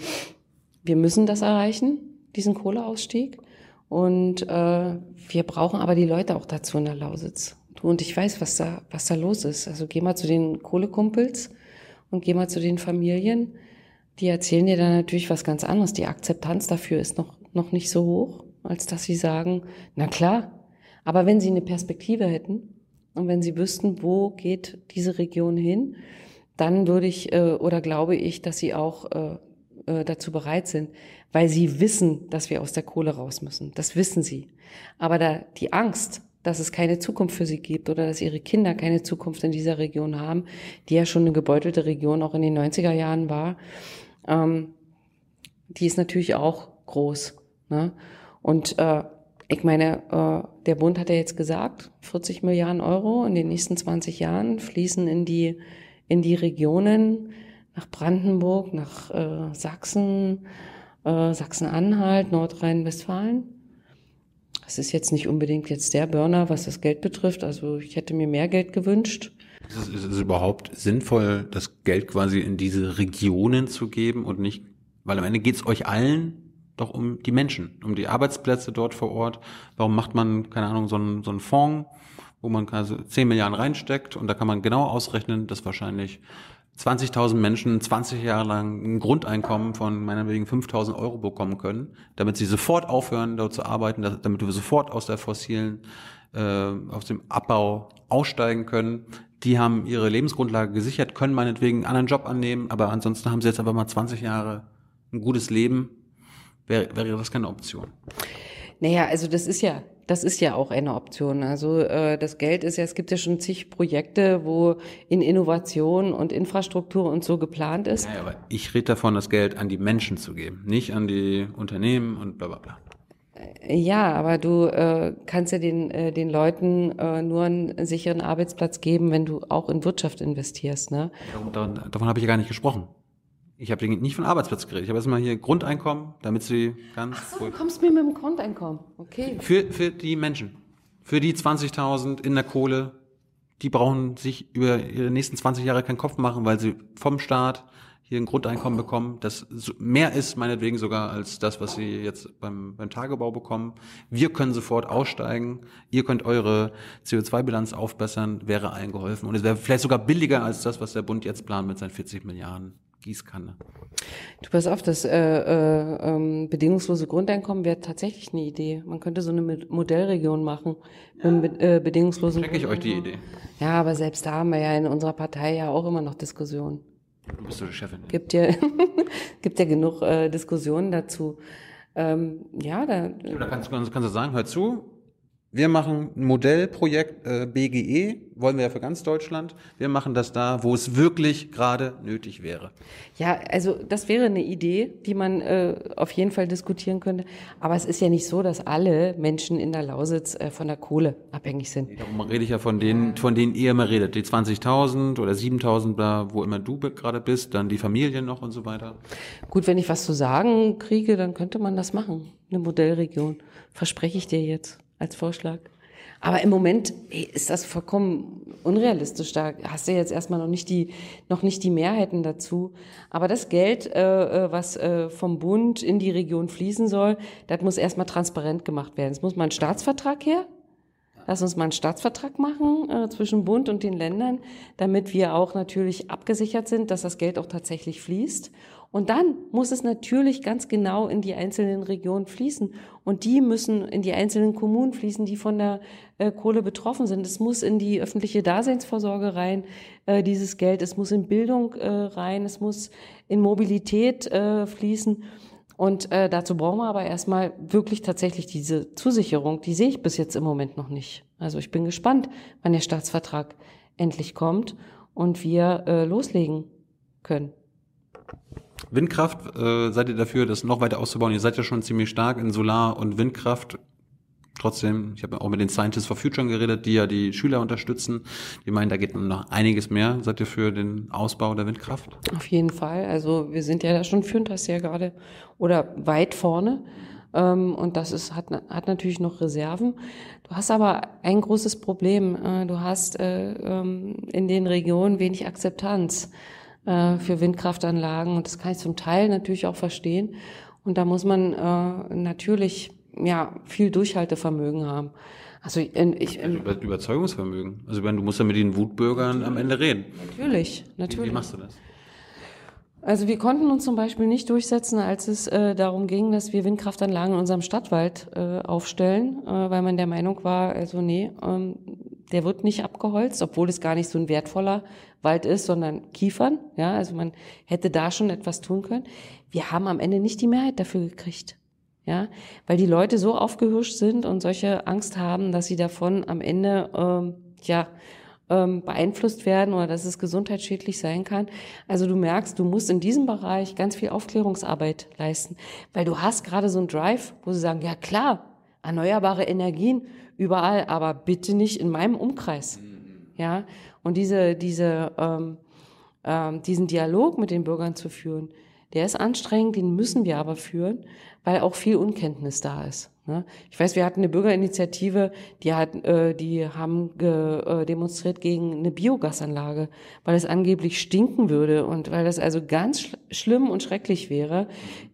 wir müssen das erreichen, diesen Kohleausstieg. Und äh, wir brauchen aber die Leute auch dazu in der Lausitz. Du und ich weiß, was da, was da los ist. Also geh mal zu den Kohlekumpels und geh mal zu den Familien. Die erzählen dir dann natürlich was ganz anderes. Die Akzeptanz dafür ist noch, noch nicht so hoch, als dass sie sagen, na klar. Aber wenn sie eine Perspektive hätten, und wenn sie wüssten, wo geht diese Region hin, dann würde ich äh, oder glaube ich, dass sie auch äh, äh, dazu bereit sind, weil sie wissen, dass wir aus der Kohle raus müssen. Das wissen sie. Aber da die Angst, dass es keine Zukunft für sie gibt oder dass ihre Kinder keine Zukunft in dieser Region haben, die ja schon eine gebeutelte Region auch in den 90er Jahren war, ähm, die ist natürlich auch groß. Ne? Und äh, ich meine, äh, der Bund hat ja jetzt gesagt, 40 Milliarden Euro in den nächsten 20 Jahren fließen in die, in die Regionen, nach Brandenburg, nach äh, Sachsen, äh, Sachsen-Anhalt, Nordrhein-Westfalen. Das ist jetzt nicht unbedingt jetzt der Burner, was das Geld betrifft. Also ich hätte mir mehr Geld gewünscht. Ist es, ist es überhaupt sinnvoll, das Geld quasi in diese Regionen zu geben und nicht, weil am Ende geht es euch allen doch um die Menschen, um die Arbeitsplätze dort vor Ort. Warum macht man, keine Ahnung, so einen, so einen Fonds, wo man quasi 10 Milliarden reinsteckt und da kann man genau ausrechnen, dass wahrscheinlich 20.000 Menschen 20 Jahre lang ein Grundeinkommen von meinetwegen 5.000 Euro bekommen können, damit sie sofort aufhören, dort zu arbeiten, damit wir sofort aus der fossilen, äh, aus dem Abbau aussteigen können. Die haben ihre Lebensgrundlage gesichert, können meinetwegen einen anderen Job annehmen, aber ansonsten haben sie jetzt einfach mal 20 Jahre ein gutes Leben wäre, wäre das keine Option. Naja, also das ist ja, das ist ja auch eine Option. Also äh, das Geld ist ja, es gibt ja schon zig Projekte, wo in Innovation und Infrastruktur und so geplant ist. Ja, aber ich rede davon, das Geld an die Menschen zu geben, nicht an die Unternehmen und bla bla bla. Äh, ja, aber du äh, kannst ja den, äh, den Leuten äh, nur einen sicheren Arbeitsplatz geben, wenn du auch in Wirtschaft investierst. Ne? Davon, davon habe ich ja gar nicht gesprochen. Ich habe nicht von Arbeitsplatz geredet. Ich habe erstmal hier Grundeinkommen, damit sie ganz. Ach so, du kommst mir mit dem Grundeinkommen. Okay. Für, für die Menschen. Für die 20.000 in der Kohle. Die brauchen sich über ihre nächsten 20 Jahre keinen Kopf machen, weil sie vom Staat hier ein Grundeinkommen bekommen, das mehr ist, meinetwegen sogar, als das, was sie jetzt beim, beim Tagebau bekommen. Wir können sofort aussteigen. Ihr könnt eure CO2-Bilanz aufbessern, wäre allen geholfen. Und es wäre vielleicht sogar billiger als das, was der Bund jetzt plant mit seinen 40 Milliarden. Gießkanne. Du pass auf, das äh, äh, ähm, bedingungslose Grundeinkommen wäre tatsächlich eine Idee. Man könnte so eine Modellregion machen ja. mit äh, bedingungslosen Check ich euch die Idee. Ja, aber selbst da haben wir ja in unserer Partei ja auch immer noch Diskussionen. Du bist doch die Chefin. Gibt ja, gibt ja genug äh, Diskussionen dazu. Ähm, ja, da. Ja, da kannst, kannst, kannst du sagen, hör zu, wir machen ein Modellprojekt äh, BGE, wollen wir ja für ganz Deutschland. Wir machen das da, wo es wirklich gerade nötig wäre. Ja, also das wäre eine Idee, die man äh, auf jeden Fall diskutieren könnte. Aber es ist ja nicht so, dass alle Menschen in der Lausitz äh, von der Kohle abhängig sind. Darum rede ich ja von denen, von denen ihr immer redet. Die 20.000 oder 7.000 da, wo immer du gerade bist, dann die Familien noch und so weiter. Gut, wenn ich was zu sagen kriege, dann könnte man das machen. Eine Modellregion. Verspreche ich dir jetzt als Vorschlag. Aber im Moment ist das vollkommen unrealistisch. Da hast du jetzt erstmal noch nicht die, noch nicht die Mehrheiten dazu. Aber das Geld, äh, äh, was äh, vom Bund in die Region fließen soll, das muss erstmal transparent gemacht werden. Es muss mal ein Staatsvertrag her. Lass uns mal einen Staatsvertrag machen äh, zwischen Bund und den Ländern, damit wir auch natürlich abgesichert sind, dass das Geld auch tatsächlich fließt. Und dann muss es natürlich ganz genau in die einzelnen Regionen fließen. Und die müssen in die einzelnen Kommunen fließen, die von der äh, Kohle betroffen sind. Es muss in die öffentliche Daseinsvorsorge rein, äh, dieses Geld. Es muss in Bildung äh, rein. Es muss in Mobilität äh, fließen. Und äh, dazu brauchen wir aber erstmal wirklich tatsächlich diese Zusicherung. Die sehe ich bis jetzt im Moment noch nicht. Also ich bin gespannt, wann der Staatsvertrag endlich kommt und wir äh, loslegen können. Windkraft, äh, seid ihr dafür, das noch weiter auszubauen? Ihr seid ja schon ziemlich stark in Solar- und Windkraft. Trotzdem, ich habe auch mit den Scientists for Future geredet, die ja die Schüler unterstützen. Die meinen, da geht noch einiges mehr. Seid ihr für den Ausbau der Windkraft? Auf jeden Fall. Also wir sind ja da schon führend, du ja gerade, oder weit vorne. Ähm, und das ist, hat, hat natürlich noch Reserven. Du hast aber ein großes Problem. Äh, du hast äh, ähm, in den Regionen wenig Akzeptanz. Äh, für Windkraftanlagen. Und das kann ich zum Teil natürlich auch verstehen. Und da muss man äh, natürlich ja viel Durchhaltevermögen haben. Also ich, ich also Über, Überzeugungsvermögen. Also wenn du musst ja mit den Wutbürgern am Ende reden. Natürlich, natürlich. Wie, wie machst du das? Also wir konnten uns zum Beispiel nicht durchsetzen, als es äh, darum ging, dass wir Windkraftanlagen in unserem Stadtwald äh, aufstellen, äh, weil man der Meinung war, also nee, ähm, Der wird nicht abgeholzt, obwohl es gar nicht so ein wertvoller Wald ist, sondern Kiefern. Ja, also man hätte da schon etwas tun können. Wir haben am Ende nicht die Mehrheit dafür gekriegt. Ja, weil die Leute so aufgehirscht sind und solche Angst haben, dass sie davon am Ende, ähm, ja, ähm, beeinflusst werden oder dass es gesundheitsschädlich sein kann. Also du merkst, du musst in diesem Bereich ganz viel Aufklärungsarbeit leisten, weil du hast gerade so einen Drive, wo sie sagen, ja klar, erneuerbare Energien überall, aber bitte nicht in meinem Umkreis. Ja, und diese, diese, ähm, ähm, diesen Dialog mit den Bürgern zu führen, der ist anstrengend, den müssen wir aber führen, weil auch viel Unkenntnis da ist. Ne? Ich weiß, wir hatten eine Bürgerinitiative, die hat, äh, die haben ge, äh, demonstriert gegen eine Biogasanlage, weil es angeblich stinken würde und weil das also ganz sch schlimm und schrecklich wäre.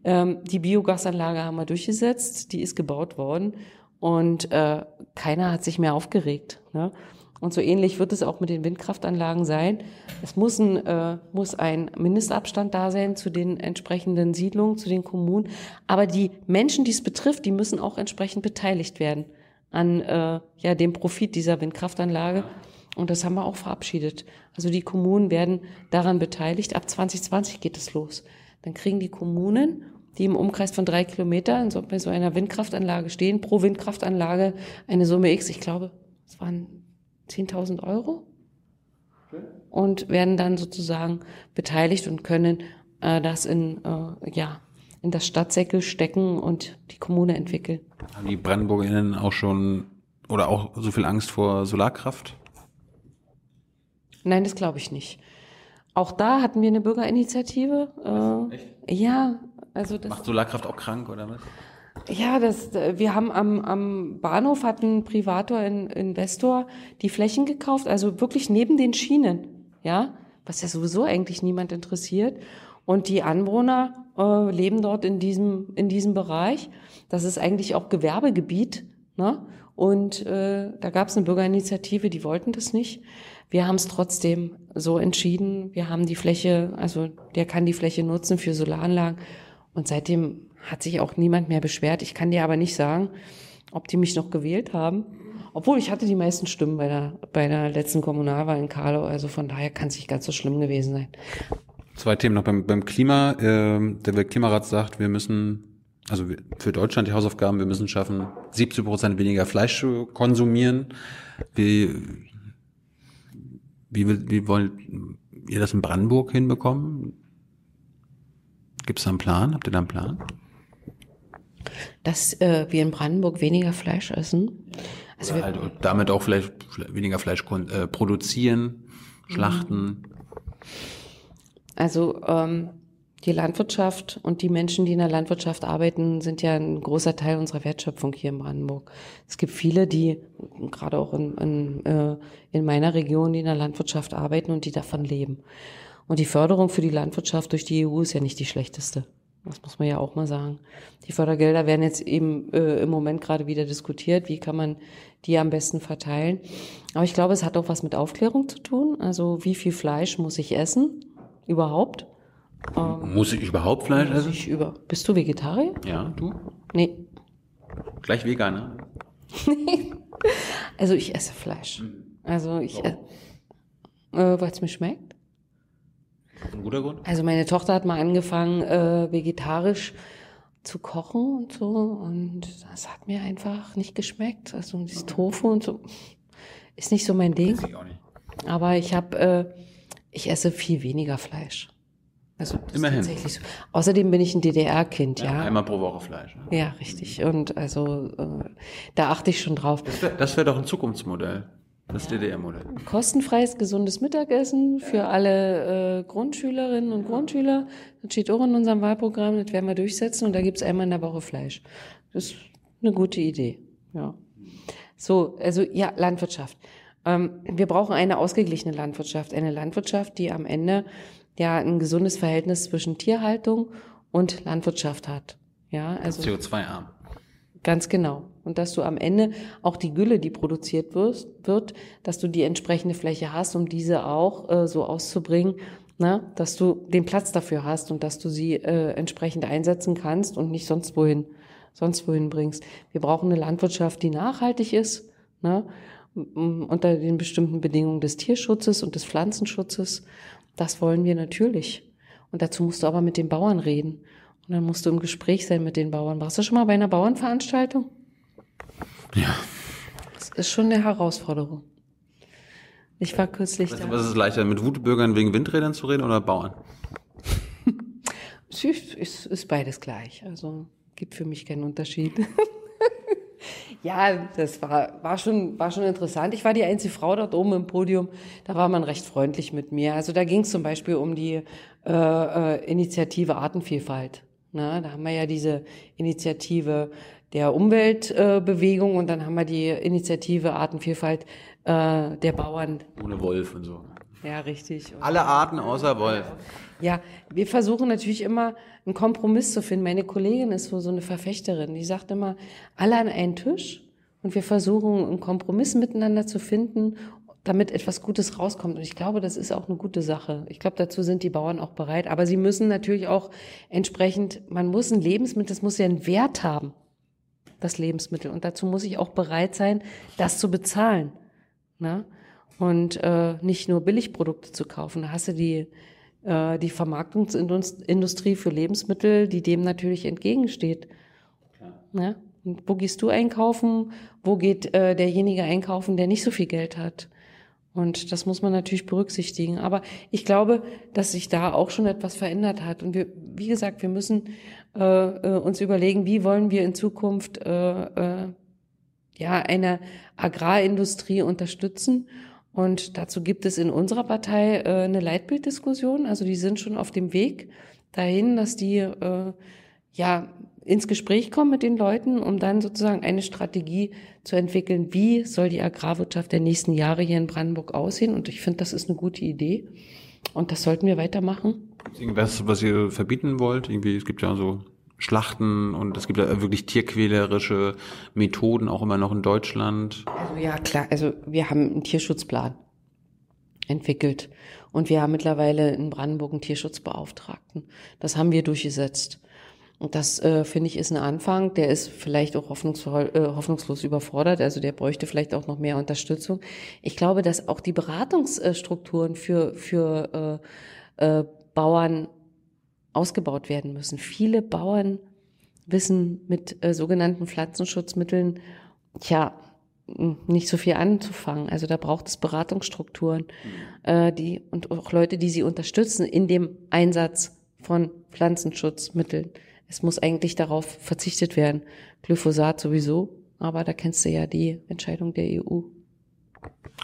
Ähm, die Biogasanlage haben wir durchgesetzt, die ist gebaut worden und äh, keiner hat sich mehr aufgeregt. Ne? Und so ähnlich wird es auch mit den Windkraftanlagen sein. Es muss ein, äh, muss ein Mindestabstand da sein zu den entsprechenden Siedlungen, zu den Kommunen. Aber die Menschen, die es betrifft, die müssen auch entsprechend beteiligt werden an äh, ja, dem Profit dieser Windkraftanlage. Und das haben wir auch verabschiedet. Also die Kommunen werden daran beteiligt. Ab 2020 geht es los. Dann kriegen die Kommunen, die im Umkreis von drei Kilometern so, bei so einer Windkraftanlage stehen, pro Windkraftanlage eine Summe X. Ich glaube, es waren 10.000 Euro und werden dann sozusagen beteiligt und können äh, das in, äh, ja, in das Stadtsäckel stecken und die Kommune entwickeln. Haben die BrandenburgerInnen auch schon oder auch so viel Angst vor Solarkraft? Nein, das glaube ich nicht. Auch da hatten wir eine Bürgerinitiative. Äh, Echt? Ja, also das. Macht Solarkraft auch krank oder was? Ja, das, wir haben am, am Bahnhof hat ein Privator, ein Investor die Flächen gekauft, also wirklich neben den Schienen, ja, was ja sowieso eigentlich niemand interessiert. Und die Anwohner äh, leben dort in diesem, in diesem Bereich. Das ist eigentlich auch Gewerbegebiet. Ne? Und äh, da gab es eine Bürgerinitiative, die wollten das nicht. Wir haben es trotzdem so entschieden. Wir haben die Fläche, also der kann die Fläche nutzen für Solaranlagen. Und seitdem hat sich auch niemand mehr beschwert. Ich kann dir aber nicht sagen, ob die mich noch gewählt haben. Obwohl ich hatte die meisten Stimmen bei der, bei der letzten Kommunalwahl in Karlau. Also von daher kann es nicht ganz so schlimm gewesen sein. Zwei Themen noch beim, beim Klima. Äh, der Weltklimarat sagt, wir müssen, also für Deutschland die Hausaufgaben, wir müssen schaffen, 70 Prozent weniger Fleisch zu konsumieren. Wie, wie, wie wollt ihr das in Brandenburg hinbekommen? Gibt es da einen Plan? Habt ihr da einen Plan? dass äh, wir in Brandenburg weniger Fleisch essen. Also wir, halt damit auch vielleicht weniger Fleisch äh, produzieren, schlachten. Also ähm, die Landwirtschaft und die Menschen, die in der Landwirtschaft arbeiten, sind ja ein großer Teil unserer Wertschöpfung hier in Brandenburg. Es gibt viele, die gerade auch in, in, äh, in meiner Region, die in der Landwirtschaft arbeiten und die davon leben. Und die Förderung für die Landwirtschaft durch die EU ist ja nicht die schlechteste. Das muss man ja auch mal sagen. Die Fördergelder werden jetzt eben äh, im Moment gerade wieder diskutiert. Wie kann man die am besten verteilen? Aber ich glaube, es hat auch was mit Aufklärung zu tun. Also wie viel Fleisch muss ich essen? Überhaupt? Ähm, muss ich überhaupt Fleisch essen? Ich über. Bist du Vegetarier? Ja, du? Nee. Gleich Veganer? Nee. also ich esse Fleisch. Mhm. Also ich, äh, äh weil es mir schmeckt. Ein guter Grund? Also meine Tochter hat mal angefangen, äh, vegetarisch zu kochen und so. Und das hat mir einfach nicht geschmeckt. Also dieses Tofu und so ist nicht so mein Ding. Ich auch nicht. Aber ich habe, äh, ich esse viel weniger Fleisch. Also Immerhin. So. Außerdem bin ich ein DDR-Kind, ja, ja. Einmal pro Woche Fleisch. Ne? Ja, richtig. Und also äh, da achte ich schon drauf. Das wäre wär doch ein Zukunftsmodell. Das. DDR-Modell. Kostenfreies, gesundes Mittagessen für alle äh, Grundschülerinnen und Grundschüler. Das steht auch in unserem Wahlprogramm, das werden wir durchsetzen und da gibt's einmal in der Woche Fleisch. Das ist eine gute Idee. Ja. So, also ja, Landwirtschaft. Ähm, wir brauchen eine ausgeglichene Landwirtschaft. Eine Landwirtschaft, die am Ende ja ein gesundes Verhältnis zwischen Tierhaltung und Landwirtschaft hat. Ja, also CO2-arm. Ganz genau. Und dass du am Ende auch die Gülle, die produziert wirst, wird, dass du die entsprechende Fläche hast, um diese auch äh, so auszubringen, na, ne, dass du den Platz dafür hast und dass du sie äh, entsprechend einsetzen kannst und nicht sonst wohin, sonst wohin bringst. Wir brauchen eine Landwirtschaft, die nachhaltig ist, ne, unter den bestimmten Bedingungen des Tierschutzes und des Pflanzenschutzes. Das wollen wir natürlich. Und dazu musst du aber mit den Bauern reden. Und dann musst du im Gespräch sein mit den Bauern. Warst du schon mal bei einer Bauernveranstaltung? Ja. Das ist schon eine Herausforderung. Ich war kürzlich du, da. was ist leichter, mit Wutbürgern wegen Windrädern zu reden oder Bauern? Es ist, ist, ist beides gleich. Also gibt für mich keinen Unterschied. ja, das war, war, schon, war schon interessant. Ich war die einzige Frau dort oben im Podium. Da war man recht freundlich mit mir. Also da ging es zum Beispiel um die äh, äh, Initiative Artenvielfalt. Na, da haben wir ja diese Initiative der Umweltbewegung Bewegung und dann haben wir die Initiative Artenvielfalt äh, der Bauern. Ohne Wolf und so. Ja, richtig. Und Alle Arten außer Wolf. ja, wir versuchen natürlich immer einen Kompromiss zu finden. Meine Kollegin ist so so eine Verfechterin, die sagt immer, alle an einen Tisch und wir versuchen einen Kompromiss miteinander zu finden, damit etwas Gutes rauskommt. Und ich glaube, das ist auch eine gute Sache. Ich glaube, dazu sind die Bauern auch bereit. Aber sie müssen natürlich auch entsprechend, man muss ein Lebensmittel, das muss ja einen Wert haben, das Lebensmittel. Und dazu muss ich auch bereit sein, das zu bezahlen. Na? Und äh, nicht nur Billigprodukte zu kaufen. Da hast du die, äh, die Vermarktungsindustrie für Lebensmittel, die dem natürlich entgegensteht. Ja? Und wo gehst du einkaufen? Wo geht äh, derjenige einkaufen, der nicht so viel Geld hat? Und das muss man natürlich berücksichtigen. Aber ich glaube, dass sich da auch schon etwas verändert hat. Und wir, wie gesagt, wir müssen äh, äh, uns überlegen, wie wollen wir in Zukunft äh, äh, ja eine Agrarindustrie unterstützen. Und dazu gibt es in unserer Partei äh, eine Leitbilddiskussion. Also die sind schon auf dem Weg dahin, dass die äh, ja ins Gespräch kommen mit den Leuten, um dann sozusagen eine Strategie zu entwickeln, wie soll die Agrarwirtschaft der nächsten Jahre hier in Brandenburg aussehen. Und ich finde, das ist eine gute Idee. Und das sollten wir weitermachen. Irgendwas, was ihr verbieten wollt? Irgendwie, es gibt ja so Schlachten und es gibt ja wirklich tierquälerische Methoden auch immer noch in Deutschland. Also ja, klar. Also wir haben einen Tierschutzplan entwickelt. Und wir haben mittlerweile in Brandenburg einen Tierschutzbeauftragten. Das haben wir durchgesetzt. Und das, äh, finde ich, ist ein Anfang. Der ist vielleicht auch hoffnungsvoll, äh, hoffnungslos überfordert. Also der bräuchte vielleicht auch noch mehr Unterstützung. Ich glaube, dass auch die Beratungsstrukturen für, für äh, äh, Bauern ausgebaut werden müssen. Viele Bauern wissen mit äh, sogenannten Pflanzenschutzmitteln, tja, nicht so viel anzufangen. Also da braucht es Beratungsstrukturen, äh, die und auch Leute, die sie unterstützen in dem Einsatz von Pflanzenschutzmitteln. Es muss eigentlich darauf verzichtet werden. Glyphosat sowieso, aber da kennst du ja die Entscheidung der EU.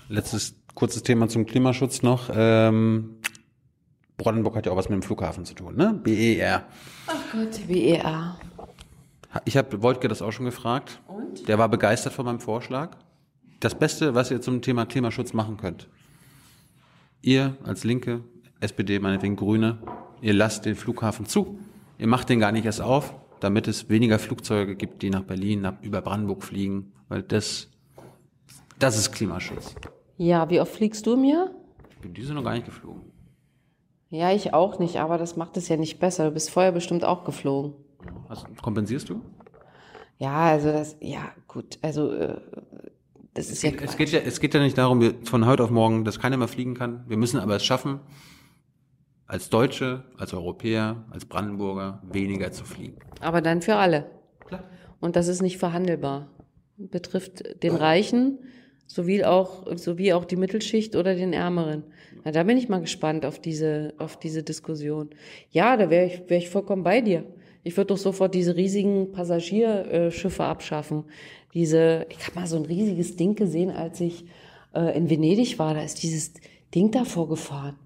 Letztes kurzes Thema zum Klimaschutz noch. Ähm, Brandenburg hat ja auch was mit dem Flughafen zu tun, ne? BER. Ach Gott, BER. Ich habe Woltke das auch schon gefragt. Und? Der war begeistert von meinem Vorschlag. Das Beste, was ihr zum Thema Klimaschutz machen könnt. Ihr als Linke, SPD, meinetwegen Grüne, ihr lasst den Flughafen zu. Ihr macht den gar nicht erst auf, damit es weniger Flugzeuge gibt, die nach Berlin, nach, über Brandenburg fliegen, weil das, das ist Klimaschutz. Ja, wie oft fliegst du Jahr? Ich bin diese noch gar nicht geflogen. Ja, ich auch nicht, aber das macht es ja nicht besser. Du bist vorher bestimmt auch geflogen. Also, kompensierst du? Ja, also das, ja, gut, also äh, das ist ja Es geht ja, es geht ja nicht darum, wir, von heute auf morgen, dass keiner mehr fliegen kann. Wir müssen aber es schaffen, als Deutsche, als Europäer, als Brandenburger weniger zu fliegen. Aber dann für alle. Klar. Und das ist nicht verhandelbar. Betrifft den Reichen sowie auch, sowie auch die Mittelschicht oder den Ärmeren. Na, da bin ich mal gespannt auf diese, auf diese Diskussion. Ja, da wäre ich, wär ich vollkommen bei dir. Ich würde doch sofort diese riesigen Passagierschiffe abschaffen. Diese, ich habe mal so ein riesiges Ding gesehen, als ich äh, in Venedig war. Da ist dieses Ding davor gefahren.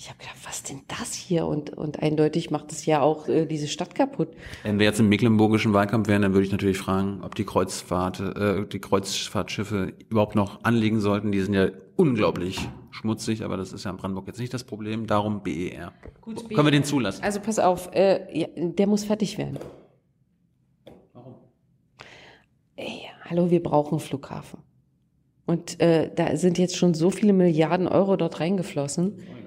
Ich habe gedacht, was denn das hier? Und, und eindeutig macht es ja auch äh, diese Stadt kaputt. Wenn wir jetzt im mecklenburgischen Wahlkampf wären, dann würde ich natürlich fragen, ob die Kreuzfahrt, äh, die Kreuzfahrtschiffe überhaupt noch anlegen sollten. Die sind ja unglaublich schmutzig, aber das ist ja in Brandenburg jetzt nicht das Problem. Darum BER. Gut, Können wir den zulassen? Also pass auf, äh, ja, der muss fertig werden. Warum? Ey, hallo, wir brauchen einen Flughafen. Und äh, da sind jetzt schon so viele Milliarden Euro dort reingeflossen. Äh,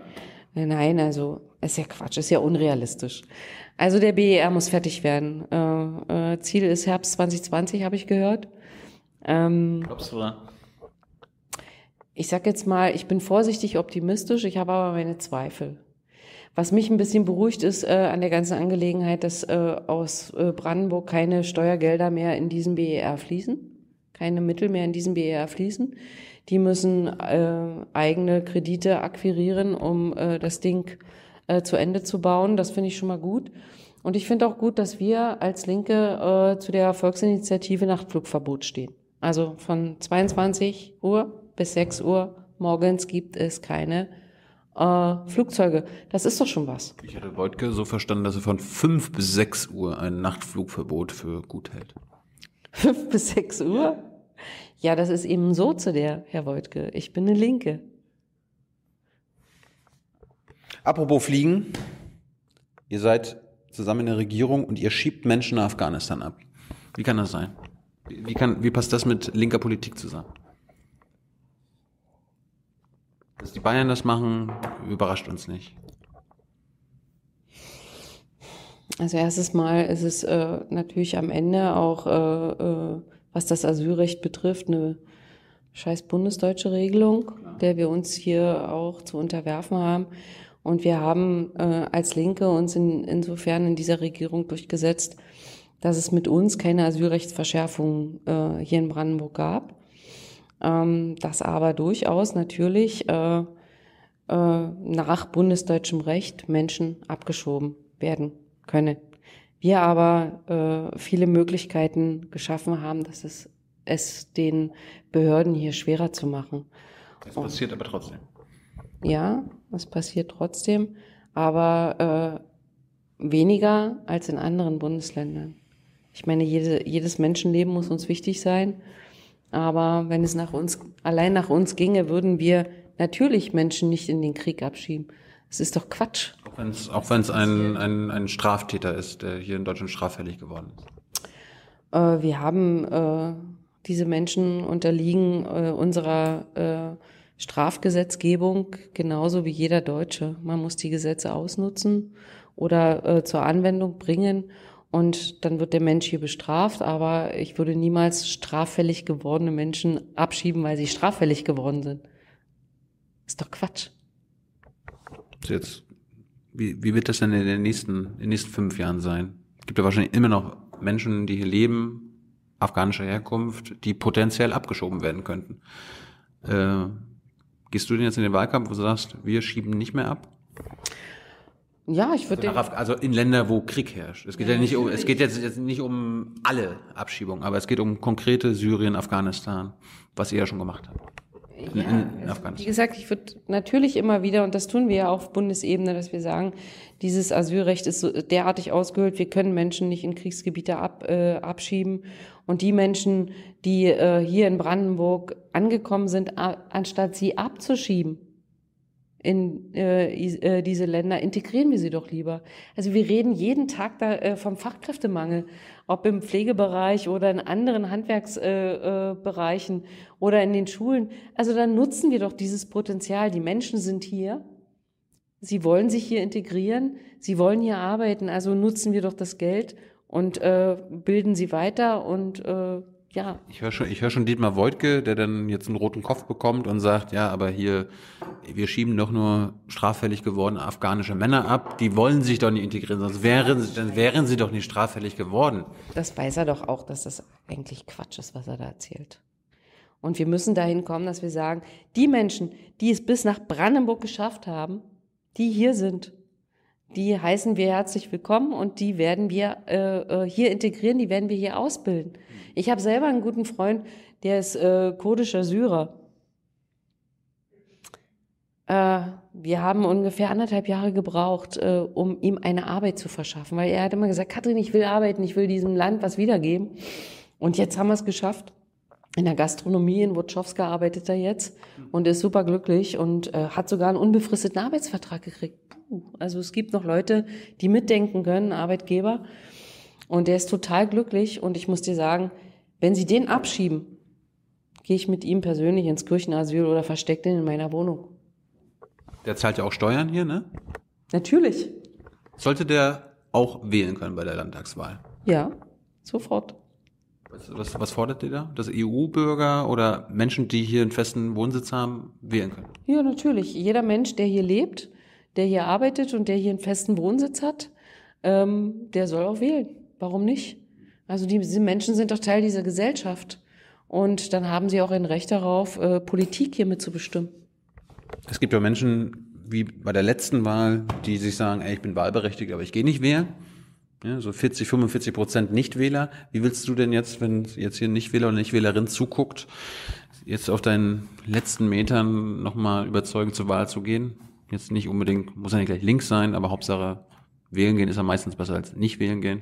Nein, also ist ja Quatsch, ist ja unrealistisch. Also der BER muss fertig werden. Äh, äh, Ziel ist Herbst 2020, habe ich gehört. Ähm, Glaubst du, oder? ich sag jetzt mal, ich bin vorsichtig optimistisch, ich habe aber meine Zweifel. Was mich ein bisschen beruhigt ist äh, an der ganzen Angelegenheit, dass äh, aus äh, Brandenburg keine Steuergelder mehr in diesen BER fließen, keine Mittel mehr in diesen BER fließen. Die müssen äh, eigene Kredite akquirieren, um äh, das Ding äh, zu Ende zu bauen. Das finde ich schon mal gut. Und ich finde auch gut, dass wir als Linke äh, zu der Volksinitiative Nachtflugverbot stehen. Also von 22 Uhr bis 6 Uhr morgens gibt es keine äh, Flugzeuge. Das ist doch schon was. Ich hatte Wojtke so verstanden, dass er von 5 bis 6 Uhr ein Nachtflugverbot für gut hält. 5 bis 6 Uhr? Ja, das ist eben so zu der, Herr Wojtke. Ich bin eine Linke. Apropos Fliegen. Ihr seid zusammen in der Regierung und ihr schiebt Menschen nach Afghanistan ab. Wie kann das sein? Wie, kann, wie passt das mit linker Politik zusammen? Dass die Bayern das machen, überrascht uns nicht. Also erstes Mal ist es äh, natürlich am Ende auch, äh, äh, was das Asylrecht betrifft, eine scheiß bundesdeutsche Regelung, der wir uns hier auch zu unterwerfen haben. Und wir haben äh, als Linke uns in, insofern in dieser Regierung durchgesetzt, dass es mit uns keine Asylrechtsverschärfung äh, hier in Brandenburg gab ähm, dass aber durchaus natürlich äh, äh, nach bundesdeutschem Recht Menschen abgeschoben werden können. Wir aber äh, viele Möglichkeiten geschaffen haben, dass es, es den Behörden hier schwerer zu machen. Es passiert aber trotzdem. Ja, es passiert trotzdem, aber äh, weniger als in anderen Bundesländern. Ich meine, jede, jedes Menschenleben muss uns wichtig sein. Aber wenn es nach uns, allein nach uns ginge, würden wir natürlich Menschen nicht in den Krieg abschieben. Das ist doch Quatsch. Auch wenn es ein, ein, ein Straftäter ist, der hier in Deutschland straffällig geworden ist. Äh, wir haben äh, diese Menschen unterliegen äh, unserer äh, Strafgesetzgebung genauso wie jeder Deutsche. Man muss die Gesetze ausnutzen oder äh, zur Anwendung bringen und dann wird der Mensch hier bestraft, aber ich würde niemals straffällig gewordene Menschen abschieben, weil sie straffällig geworden sind. Ist doch Quatsch. Jetzt, wie, wie wird das denn in den nächsten, in den nächsten fünf Jahren sein? Es gibt ja wahrscheinlich immer noch Menschen, die hier leben, afghanischer Herkunft, die potenziell abgeschoben werden könnten. Äh, gehst du denn jetzt in den Wahlkampf, wo du sagst, wir schieben nicht mehr ab? Ja, ich würde also, also in Länder, wo Krieg herrscht. Es geht ja, ja nicht um, es geht jetzt, jetzt nicht um alle Abschiebungen, aber es geht um konkrete Syrien, Afghanistan, was ihr ja schon gemacht habt. In, ja, in, also, wie gesagt, ich würde natürlich immer wieder, und das tun wir ja auf Bundesebene, dass wir sagen, dieses Asylrecht ist so derartig ausgehöhlt, wir können Menschen nicht in Kriegsgebiete ab, äh, abschieben. Und die Menschen, die äh, hier in Brandenburg angekommen sind, anstatt sie abzuschieben, in äh, äh, diese Länder, integrieren wir sie doch lieber. Also wir reden jeden Tag da äh, vom Fachkräftemangel, ob im Pflegebereich oder in anderen Handwerksbereichen äh, äh, oder in den Schulen. Also dann nutzen wir doch dieses Potenzial. Die Menschen sind hier. Sie wollen sich hier integrieren. Sie wollen hier arbeiten. Also nutzen wir doch das Geld und äh, bilden sie weiter und äh, ja. Ich höre schon, ich höre schon Dietmar Woidke, der dann jetzt einen roten Kopf bekommt und sagt, ja, aber hier, wir schieben doch nur straffällig gewordene afghanische Männer ab, die wollen sich doch nicht integrieren, sonst wären, dann wären sie doch nicht straffällig geworden. Das weiß er doch auch, dass das eigentlich Quatsch ist, was er da erzählt. Und wir müssen dahin kommen, dass wir sagen, die Menschen, die es bis nach Brandenburg geschafft haben, die hier sind, die heißen wir herzlich willkommen und die werden wir äh, äh hier integrieren, die werden wir hier ausbilden. Ich habe selber einen guten Freund, der ist äh, kurdischer Syrer. Äh, wir haben ungefähr anderthalb Jahre gebraucht, äh, um ihm eine Arbeit zu verschaffen, weil er hat immer gesagt, Katrin, ich will arbeiten, ich will diesem Land was wiedergeben. Und jetzt haben wir es geschafft. In der Gastronomie in Wotschowska arbeitet er jetzt und ist super glücklich und äh, hat sogar einen unbefristeten Arbeitsvertrag gekriegt. Also es gibt noch Leute, die mitdenken können, Arbeitgeber. Und der ist total glücklich. Und ich muss dir sagen, wenn sie den abschieben, gehe ich mit ihm persönlich ins Kirchenasyl oder verstecke den in meiner Wohnung. Der zahlt ja auch Steuern hier, ne? Natürlich. Sollte der auch wählen können bei der Landtagswahl? Ja, sofort. Was, was, was fordert ihr da? Dass EU-Bürger oder Menschen, die hier einen festen Wohnsitz haben, wählen können? Ja, natürlich. Jeder Mensch, der hier lebt, der hier arbeitet und der hier einen festen Wohnsitz hat, ähm, der soll auch wählen. Warum nicht? Also die, diese Menschen sind doch Teil dieser Gesellschaft. Und dann haben sie auch ein Recht darauf, äh, Politik hier mitzubestimmen. Es gibt ja Menschen, wie bei der letzten Wahl, die sich sagen, ey, ich bin wahlberechtigt, aber ich gehe nicht wählen. Ja, so 40, 45 Prozent Nichtwähler. Wie willst du denn jetzt, wenn jetzt hier Nichtwähler oder Nichtwählerin zuguckt, jetzt auf deinen letzten Metern nochmal überzeugend zur Wahl zu gehen? Jetzt nicht unbedingt, muss ja nicht gleich links sein, aber Hauptsache wählen gehen ist ja meistens besser als nicht wählen gehen.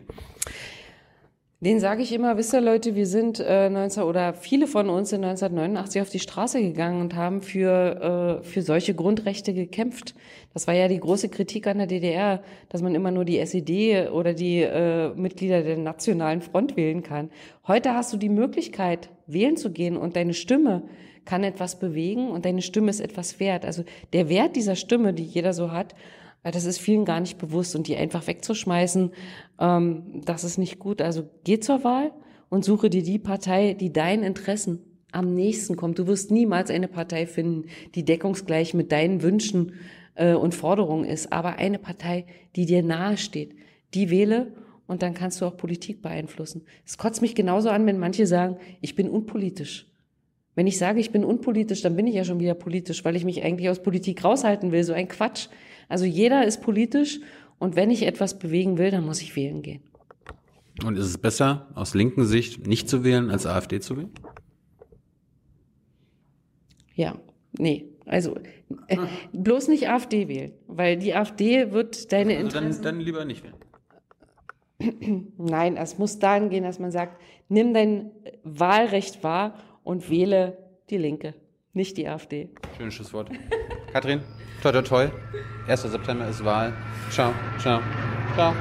Den sage ich immer, wisst ihr Leute, wir sind äh, 19 oder viele von uns sind 1989 auf die Straße gegangen und haben für, äh, für solche Grundrechte gekämpft. Das war ja die große Kritik an der DDR, dass man immer nur die SED oder die äh, Mitglieder der Nationalen Front wählen kann. Heute hast du die Möglichkeit, wählen zu gehen und deine Stimme kann etwas bewegen und deine Stimme ist etwas wert. Also der Wert dieser Stimme, die jeder so hat, das ist vielen gar nicht bewusst und die einfach wegzuschmeißen, ähm, das ist nicht gut. Also geh zur Wahl und suche dir die Partei, die deinen Interessen am nächsten kommt. Du wirst niemals eine Partei finden, die deckungsgleich mit deinen Wünschen äh, und Forderungen ist, aber eine Partei, die dir nahe steht. Die wähle und dann kannst du auch Politik beeinflussen. Es kotzt mich genauso an, wenn manche sagen, ich bin unpolitisch. Wenn ich sage, ich bin unpolitisch, dann bin ich ja schon wieder politisch, weil ich mich eigentlich aus Politik raushalten will. So ein Quatsch. Also jeder ist politisch und wenn ich etwas bewegen will, dann muss ich wählen gehen. Und ist es besser, aus linken Sicht nicht zu wählen, als AfD zu wählen? Ja, nee. Also äh, bloß nicht AfD wählen, weil die AfD wird deine also Interessen... Dann, dann lieber nicht wählen. Nein, es muss dahin gehen, dass man sagt, nimm dein Wahlrecht wahr und wähle die Linke, nicht die AfD. Schönes Schlusswort. Katrin, toi toi toi. 1. September ist Wahl. Ciao, ciao, ciao.